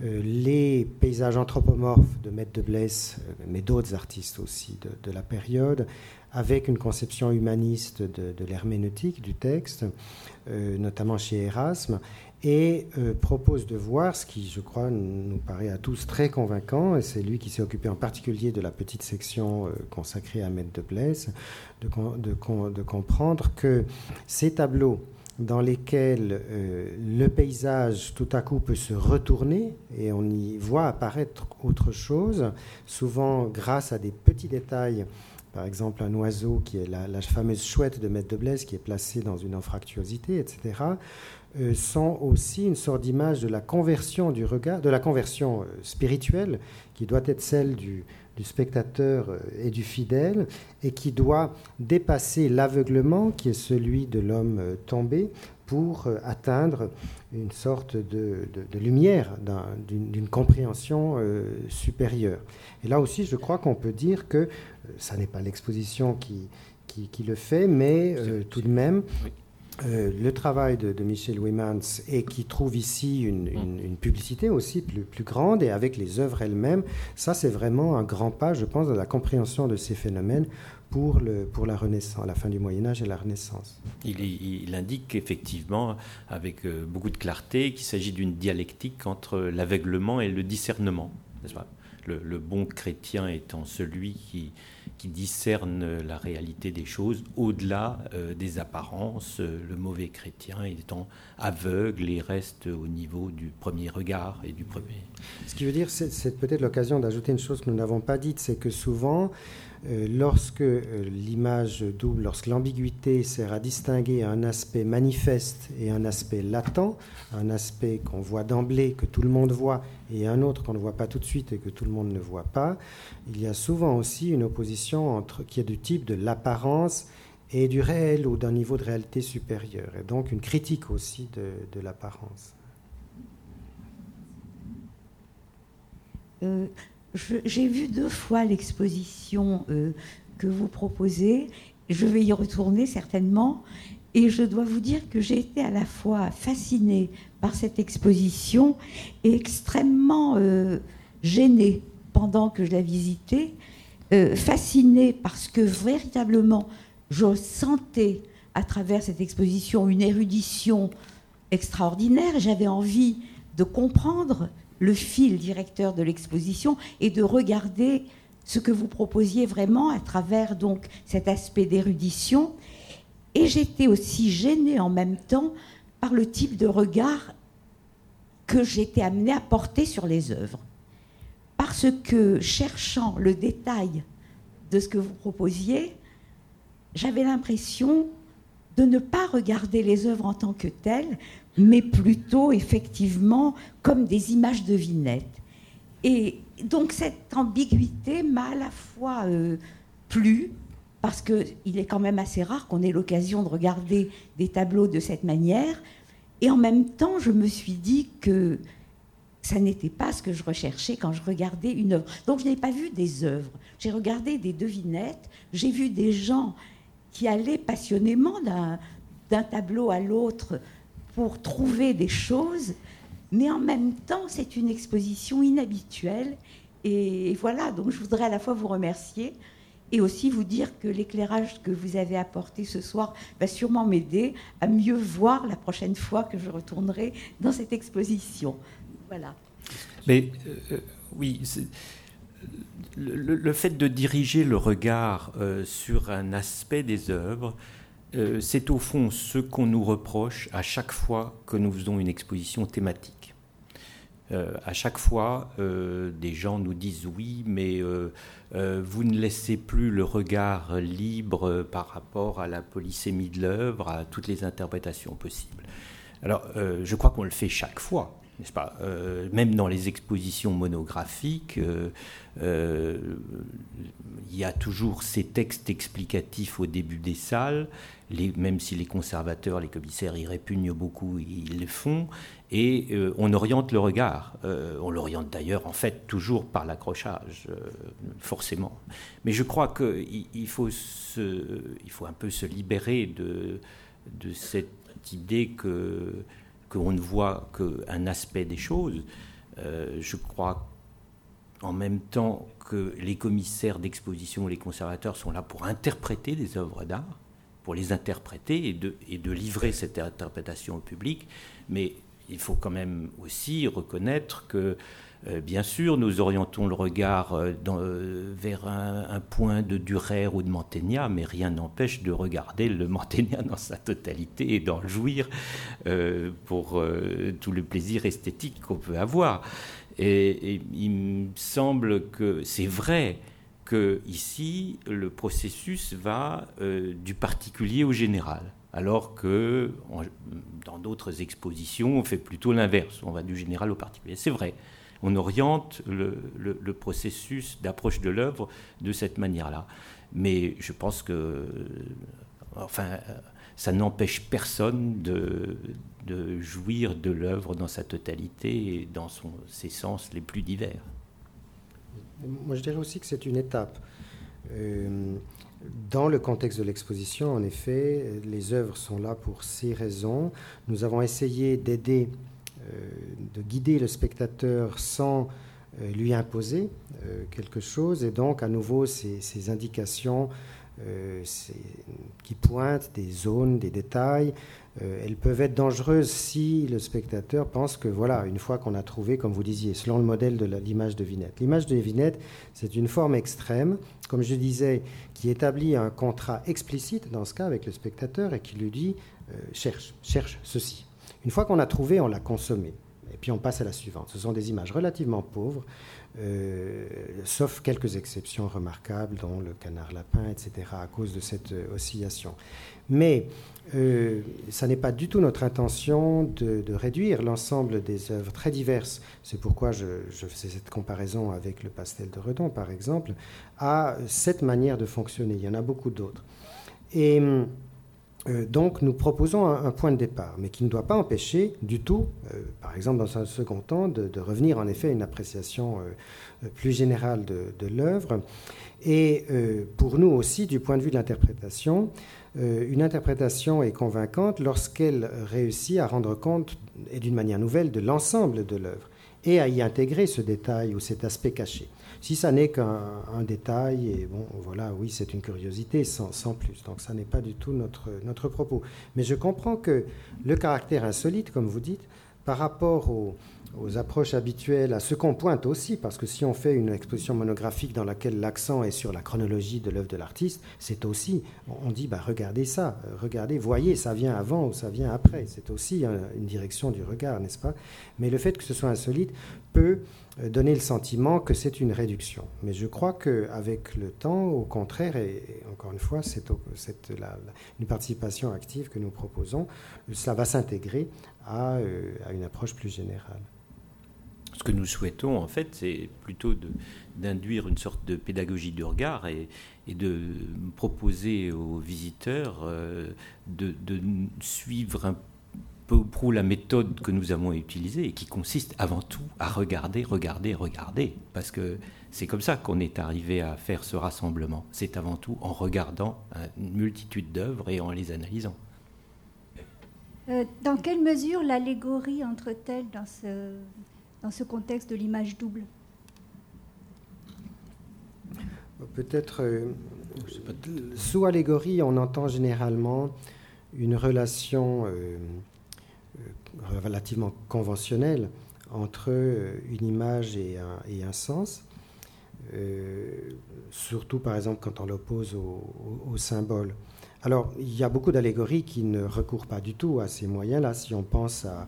euh, les paysages anthropomorphes de Maître de Blesse, euh, mais d'autres artistes aussi de, la période, avec une conception humaniste de, l'herméneutique du texte, euh, notamment chez Erasme, et propose de voir ce qui, je crois, nous paraît à tous très convaincant, et c'est lui qui s'est occupé en particulier de la petite section consacrée à Maître de Blesse, de, de comprendre que ces tableaux dans lesquels euh, le paysage tout à coup peut se retourner et on y voit apparaître autre chose, souvent grâce à des petits détails. Par exemple, un oiseau qui est la, fameuse chouette de Maître de Blaise qui est placée dans une anfractuosité, etc., euh, sont aussi une sorte d'image de la conversion du regard, de la conversion euh, spirituelle qui doit être celle du, du spectateur euh, et du fidèle, et qui doit dépasser l'aveuglement qui est celui de l'homme euh, tombé pour euh, atteindre une sorte de, lumière, d'une compréhension supérieure. Et là aussi, je crois qu'on peut dire que ça n'est pas l'exposition qui, qui, le fait, mais tout de même, euh, le travail de, Michel Wimans et qui trouve ici une, mm. publicité aussi plus, plus, grande et avec les œuvres elles-mêmes, ça c'est vraiment un grand pas, je pense, dans la compréhension de ces phénomènes pour, le, pour la Renaissance, la fin du Moyen Âge et la Renaissance.
Il, il indique effectivement, avec euh, beaucoup de clarté, qu'il s'agit d'une dialectique entre l'aveuglement et le discernement, n'est-ce pas? Le, bon chrétien étant celui qui, qui, discerne la réalité des choses au-delà euh, des apparences, le mauvais chrétien étant aveugle et reste au niveau du premier regard et du premier.
Ce qui veut dire, c'est peut-être l'occasion d'ajouter une chose que nous n'avons pas dite, c'est que souvent, euh, lorsque euh, l'image double, lorsque l'ambiguïté sert à distinguer un aspect manifeste et un aspect latent, un aspect qu'on voit d'emblée, que tout le monde voit, et un autre qu'on ne voit pas tout de suite et que tout le monde ne voit pas, il y a souvent aussi une opposition entre, qui est du type de l'apparence et du réel ou d'un niveau de réalité supérieur, et donc une critique aussi de, l'apparence.
Euh, j'ai vu deux fois l'exposition euh, que vous proposez. Je vais y retourner certainement. Et je dois vous dire que j'ai été à la fois fascinée par cette exposition et extrêmement euh, gênée pendant que je la visitais. Euh, fascinée parce que véritablement, je sentais à travers cette exposition une érudition extraordinaire. J'avais envie de comprendre le fil directeur de l'exposition et de regarder ce que vous proposiez vraiment à travers donc cet aspect d'érudition. Et j'étais aussi gênée en même temps par le type de regard que j'étais amenée à porter sur les œuvres. Parce que cherchant le détail de ce que vous proposiez, j'avais l'impression de ne pas regarder les œuvres en tant que telles, mais plutôt effectivement comme des images de vignettes. Et donc cette ambiguïté m'a à la fois euh, plu, parce qu'il est quand même assez rare qu'on ait l'occasion de regarder des tableaux de cette manière, et en même temps je me suis dit que ça n'était pas ce que je recherchais quand je regardais une œuvre. Donc je n'ai pas vu des œuvres, j'ai regardé des devinettes, j'ai vu des gens qui allaient passionnément d'un tableau à l'autre pour trouver des choses, mais en même temps, c'est une exposition inhabituelle. Et voilà, donc je voudrais à la fois vous remercier et aussi vous dire que l'éclairage que vous avez apporté ce soir va sûrement m'aider à mieux voir la prochaine fois que je retournerai dans cette exposition. Voilà.
Mais euh, oui, le, fait de diriger le regard euh, sur un aspect des œuvres, euh, c'est au fond ce qu'on nous reproche à chaque fois que nous faisons une exposition thématique. Euh, à chaque fois, des gens nous disent oui, mais vous ne laissez plus le regard libre par rapport à la polysémie de l'œuvre, à toutes les interprétations possibles. Alors, je crois qu'on le fait chaque fois euh, Même dans les expositions monographiques, euh, euh, il y a toujours ces textes explicatifs au début des salles, les, même si les conservateurs, les commissaires y répugnent beaucoup, ils le font, et on oriente le regard. on l'oriente d'ailleurs, en fait, toujours par l'accrochage, forcément. Mais je crois qu'il il faut, un peu se libérer de cette idée que qu'on ne voit qu'un aspect des choses. Euh, je crois en même temps que les commissaires d'exposition, les conservateurs sont là pour interpréter des œuvres d'art, pour les interpréter et de, et de livrer cette interprétation au public. Mais il faut quand même aussi reconnaître que bien sûr, nous orientons le regard euh, euh, vers un, point de Durer ou de Mantegna, mais rien n'empêche de regarder le Mantegna dans sa totalité et d'en jouir pour tout le plaisir esthétique qu'on peut avoir. Et, il me semble que c'est vrai que ici, le processus va du particulier au général alors que dans d'autres expositions, on fait plutôt l'inverse, on va du général au particulier. C'est vrai on oriente le, processus d'approche de l'œuvre de cette manière-là. Mais je pense que, enfin, ça n'empêche personne de, jouir de l'œuvre dans sa totalité et dans ses sens les plus divers.
Moi, je dirais aussi que c'est une étape. Euh, dans le contexte de l'exposition, en effet, les œuvres sont là pour ces raisons. Nous avons essayé d'aider de guider le spectateur sans euh, lui imposer euh, quelque chose. Et donc, à nouveau, ces, indications qui pointent des zones, des détails, elles peuvent être dangereuses si le spectateur pense que, voilà, une fois qu'on a trouvé, comme vous disiez, selon le modèle de l'image de Vinette. L'image de Vinette, c'est une forme extrême, comme je disais, qui établit un contrat explicite, dans ce cas, avec le spectateur, et qui lui dit, cherche, cherche ceci. Une fois qu'on a trouvé, on l'a consommé. Et puis on passe à la suivante. Ce sont des images relativement pauvres, euh, sauf quelques exceptions remarquables, dont le canard lapin, etc., à cause de cette euh, oscillation. Mais euh, ça n'est pas du tout notre intention de, réduire l'ensemble des œuvres très diverses. C'est pourquoi je, je, faisais cette comparaison avec le pastel de Redon, par exemple, à cette manière de fonctionner. Il y en a beaucoup d'autres. Et hum, euh, donc nous proposons un, point de départ, mais qui ne doit pas empêcher du tout, euh, par exemple dans un second temps, de, revenir en effet à une appréciation euh, plus générale de, l'œuvre. Et pour nous aussi, du point de vue de l'interprétation, une interprétation est convaincante lorsqu'elle réussit à rendre compte, et d'une manière nouvelle, de l'ensemble de l'œuvre, et à y intégrer ce détail ou cet aspect caché. Si ça n'est qu'un détail, et bon, voilà, oui, c'est une curiosité sans, plus. Donc ça n'est pas du tout notre, notre propos. Mais je comprends que le caractère insolite, comme vous dites, par rapport aux, approches habituelles, à ce qu'on pointe aussi, parce que si on fait une exposition monographique dans laquelle l'accent est sur la chronologie de l'œuvre de l'artiste, c'est aussi, on dit, bah, regardez ça, regardez, voyez, ça vient avant ou ça vient après. C'est aussi une direction du regard, n'est-ce pas? Mais le fait que ce soit insolite peut euh, donner le sentiment que c'est une réduction. Mais je crois qu'avec le temps, au contraire, et, encore une fois, c'est une participation active que nous proposons, ça va s'intégrer à, euh, à une approche plus générale.
Ce que nous souhaitons, en fait, c'est plutôt d'induire une sorte de pédagogie du regard et, de proposer aux visiteurs euh, de, de, suivre un peu ou prou la méthode que nous avons utilisée et qui consiste avant tout à regarder, regarder, regarder. Parce que c'est comme ça qu'on est arrivé à faire ce rassemblement. C'est avant tout en regardant une multitude d'œuvres et en les analysant.
Euh, dans quelle mesure l'allégorie entre-t-elle dans ce, dans ce contexte de l'image double?
Peut-être, euh, sous allégorie, on entend généralement une relation euh, relativement conventionnelle entre une image et un, et un sens. surtout par exemple quand on l'oppose au, symbole. Alors, il y a beaucoup d'allégories qui ne recourent pas du tout à ces moyens-là. Si on pense à,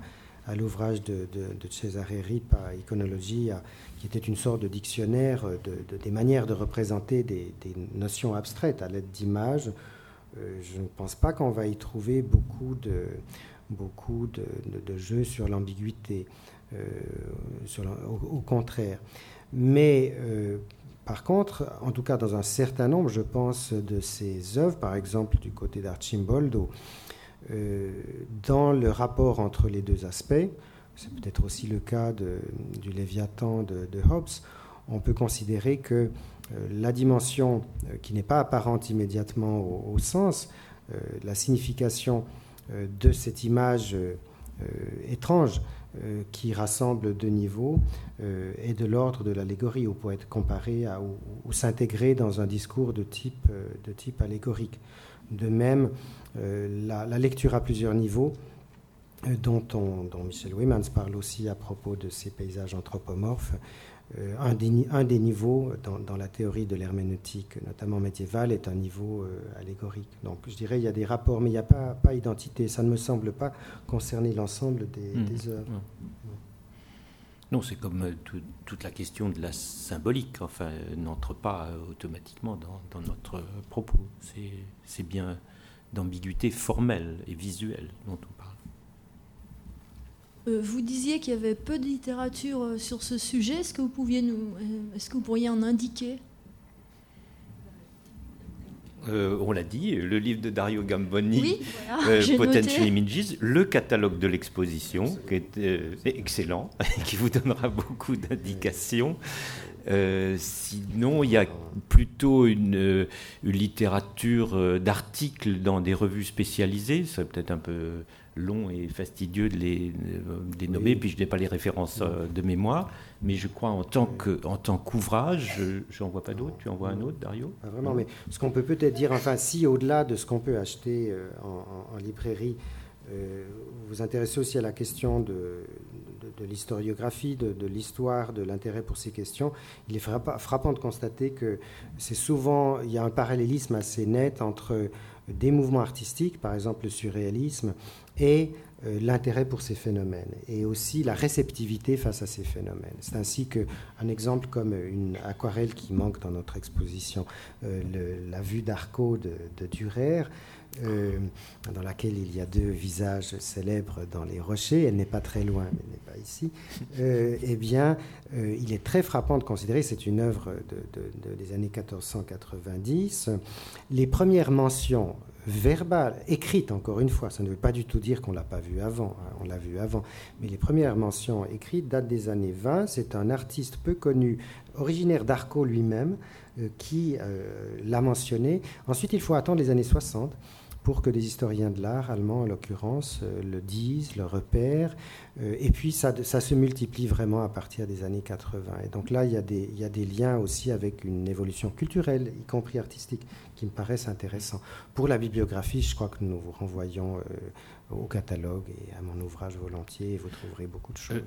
l'ouvrage de, Cesare Ripa, Iconologia, qui était une sorte de dictionnaire de, des manières de représenter des, notions abstraites à l'aide d'images, je ne pense pas qu'on va y trouver beaucoup de, jeux sur l'ambiguïté, euh, au, contraire. Mais euh, par contre, en tout cas dans un certain nombre, je pense, de ces œuvres, par exemple du côté d'Archimboldo, euh, dans le rapport entre les deux aspects, c'est peut-être aussi le cas du Léviathan de, Hobbes, on peut considérer que la dimension qui n'est pas apparente immédiatement au sens, la signification euh, de cette image euh, étrange euh, qui rassemble deux niveaux est de l'ordre de l'allégorie ou peut être comparé à, ou, s'intégrer dans un discours de type, de type allégorique. De même, la, lecture à plusieurs niveaux, dont, dont Michel Wemans parle aussi à propos de ces paysages anthropomorphes, euh, un, des, niveaux dans, la théorie de l'herméneutique, notamment médiévale, est un niveau euh, allégorique. Donc je dirais il y a des rapports, mais il n'y a pas, pas identité. Ça ne me semble pas concerner l'ensemble des, mmh. œuvres.
Non, c'est comme euh, toute la question de la symbolique, enfin, n'entre pas automatiquement dans, dans notre propos. C'est bien d'ambiguïté formelle et visuelle dont on parle.
Euh, vous disiez qu'il y avait peu de littérature euh, sur ce sujet. Est-ce que vous pouviez nous, euh, est-ce que vous pourriez en indiquer?
On l'a dit, le livre de Dario Gamboni, Potential Images, le catalogue de l'exposition, qui est excellent, qui vous donnera beaucoup d'indications. sinon, il y a plutôt une, une littérature d'articles dans des revues spécialisées, c'est peut-être un peu long et fastidieux de les, nommer, puis je n'ai pas les références euh, de mémoire, mais je crois en tant qu'ouvrage, je n'en vois pas d'autres. Tu en vois un autre, Dario?
Vraiment, mais ce qu'on peut peut-être dire, enfin, si au-delà de ce qu'on peut acheter euh, en, librairie, euh, vous vous intéressez aussi à la question de, de, l'historiographie, de, l'histoire, de l'intérêt pour ces questions, il est frappant de constater que c'est souvent, il y a un parallélisme assez net entre des mouvements artistiques, par exemple le surréalisme, et euh, l'intérêt pour ces phénomènes et aussi la réceptivité face à ces phénomènes. C'est ainsi qu'un exemple comme une aquarelle qui manque dans notre exposition, euh, la vue d'Arco de, de Durer, euh, dans laquelle il y a deux visages célèbres dans les rochers, elle n'est pas très loin, mais elle n'est pas ici, eh bien, il est très frappant de considérer, c'est une œuvre des années 1490, les premières mentions verbale, écrite encore une fois, ça ne veut pas du tout dire qu'on ne l'a pas vu avant, hein, on l'a vu avant, mais les premières mentions écrites datent des années 20, c'est un artiste peu connu, originaire d'Arco lui-même, euh, qui euh, l'a mentionné. Ensuite, il faut attendre les années 60 pour que des historiens de l'art, allemands en l'occurrence, euh, le disent, le repèrent. Euh, et puis ça, ça, se multiplie vraiment à partir des années 80. Et donc là, il y, a des, il y a des liens aussi avec une évolution culturelle, y compris artistique, qui me paraissent intéressants. Pour la bibliographie, je crois que nous vous renvoyons euh, au catalogue et à mon ouvrage volontiers, et vous trouverez beaucoup de choses.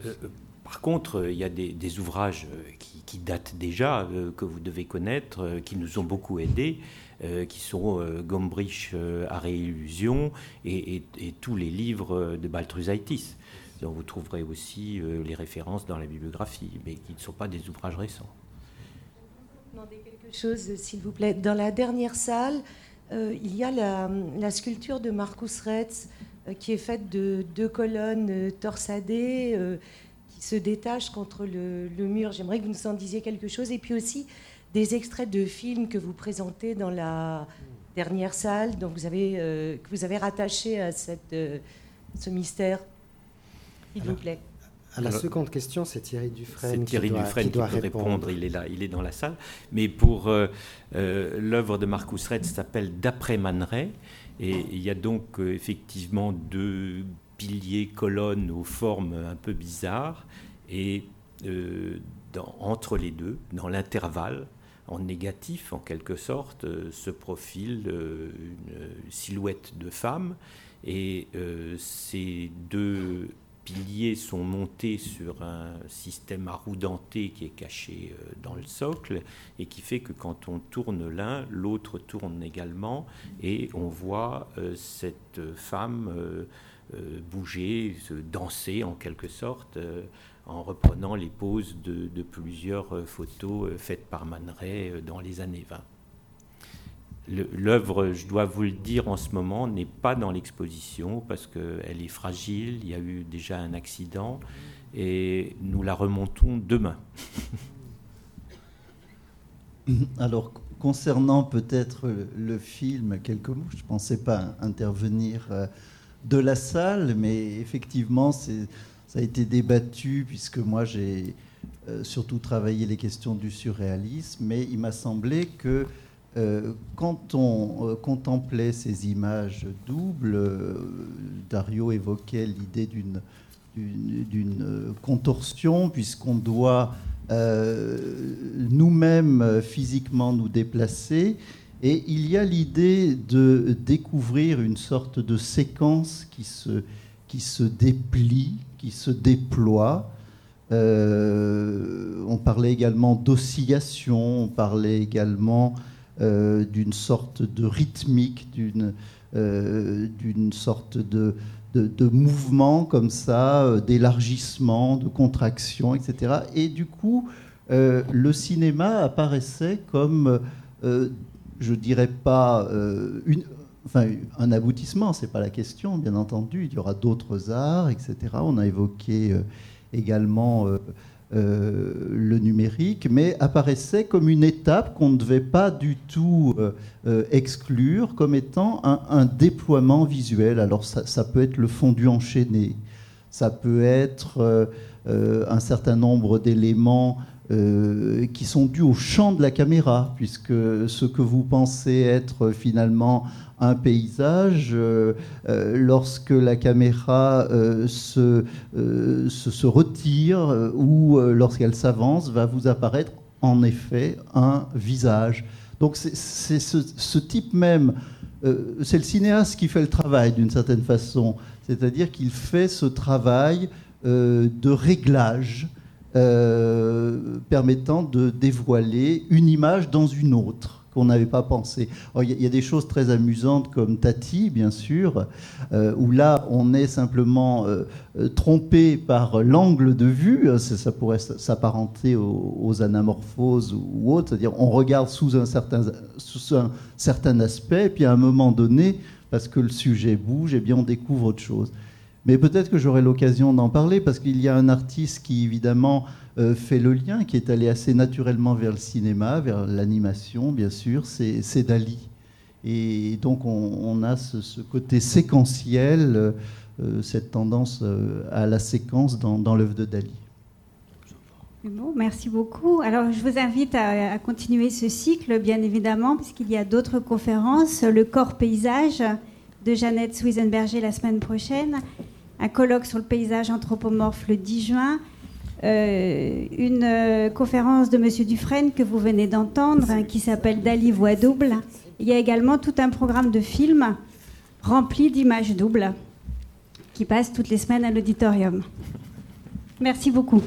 par contre, il y a des, des ouvrages qui, qui, datent déjà, que vous devez connaître, qui nous ont beaucoup aidés. Euh, qui sont euh, Gombrich euh, à réillusion et, tous les livres de Baltrusaitis. Donc vous trouverez aussi les références dans la bibliographie, mais qui ne sont pas des ouvrages récents.
demander quelque chose, s'il vous plaît. Dans la dernière salle, il y a la, sculpture de Marcus Retz qui est faite de deux colonnes torsadées qui se détachent contre le, le mur. J'aimerais que vous nous en disiez quelque chose. Et puis aussi, des extraits de films que vous présentez dans la dernière salle, donc vous avez, euh, que vous avez rattaché à cette, euh, ce mystère, s'il vous plaît.
À la seconde question, c'est Thierry Dufresne,
Thierry
qui, doit,
Dufresne
qui, doit
peut répondre. Il est là, il est dans la salle. Mais pour euh, l'œuvre de Marcus Red s'appelle D'après Man et il y a donc effectivement deux piliers, colonnes aux formes un peu bizarres, et dans, entre les deux, dans l'intervalle, en négatif en quelque sorte euh, ce profil, euh, une silhouette de femme. Et euh, ces deux piliers sont montés sur un système à roues dentées qui est caché euh, dans le socle et qui fait que quand on tourne l'un, l'autre tourne également et on voit euh, cette femme euh, bouger, se danser en quelque sorte en reprenant les poses de, plusieurs photos faites par Man Ray dans les années 20. L'œuvre, je dois vous le dire en ce moment, n'est pas dans l'exposition parce qu'elle est fragile, il y a eu déjà un accident et nous la remontons demain.
Alors, concernant peut-être le film, quelques mots, je ne pensais pas intervenir euh, de la salle, mais effectivement, ça a été débattu puisque moi j'ai euh, surtout travaillé les questions du surréalisme, mais il m'a semblé que euh, quand on euh, contemplait ces images doubles, Dario évoquait l'idée d'une contorsion, puisqu'on doit nous-mêmes physiquement nous déplacer. Et il y a l'idée de découvrir une sorte de séquence qui se déplie, se déploie. on parlait également d'oscillation, on parlait également euh, d'une sorte de rythmique, d'une euh, sorte de, de, mouvement comme ça, euh, d'élargissement, de contraction, etc. Et du coup, le cinéma apparaissait comme, je dirais pas une, enfin, un aboutissement, c'est pas la question, bien entendu. Il y aura d'autres arts, etc. On a évoqué également euh, le numérique, mais apparaissait comme une étape qu'on ne devait pas du tout euh, euh, exclure comme étant un, déploiement visuel. Alors ça, peut être le fondu enchaîné, ça peut être un certain nombre d'éléments qui sont dus au champ de la caméra, puisque ce que vous pensez être finalement un paysage, euh, euh, lorsque la caméra euh, se, se, retire ou lorsqu'elle s'avance, va vous apparaître en effet un visage. Donc c'est ce, type même, c'est le cinéaste qui fait le travail d'une certaine façon, c'est-à-dire qu'il fait ce travail de réglage permettant de dévoiler une image dans une autre qu'on n'avait pas pensé. Il y, a des choses très amusantes comme Tati, bien sûr, euh, où là, on est simplement euh, euh, trompé par l'angle de vue. Ça, pourrait s'apparenter aux, anamorphoses ou autres. C'est-à-dire, on regarde sous un, certain, sous un certain aspect, puis à un moment donné, parce que le sujet bouge, et eh bien, on découvre autre chose. Mais peut-être que j'aurai l'occasion d'en parler, parce qu'il y a un artiste qui, évidemment, euh, fait le lien, qui est allé assez naturellement vers le cinéma, vers l'animation, bien sûr, c'est Dali. Et donc on, a ce, côté séquentiel, euh, cette tendance euh, à la séquence dans, l'œuvre de Dali.
Merci beaucoup. Alors, je vous invite à, continuer ce cycle, bien évidemment, puisqu'il y a d'autres conférences. Le corps paysage de Jeannette Swisenberger la semaine prochaine, un colloque sur le paysage anthropomorphe le 10 juin, euh, une euh, conférence de M. Dufresne que vous venez d'entendre, hein, qui s'appelle Dali Voix double. Il y a également tout un programme de films rempli d'images doubles qui passe toutes les semaines à l'auditorium. Merci beaucoup.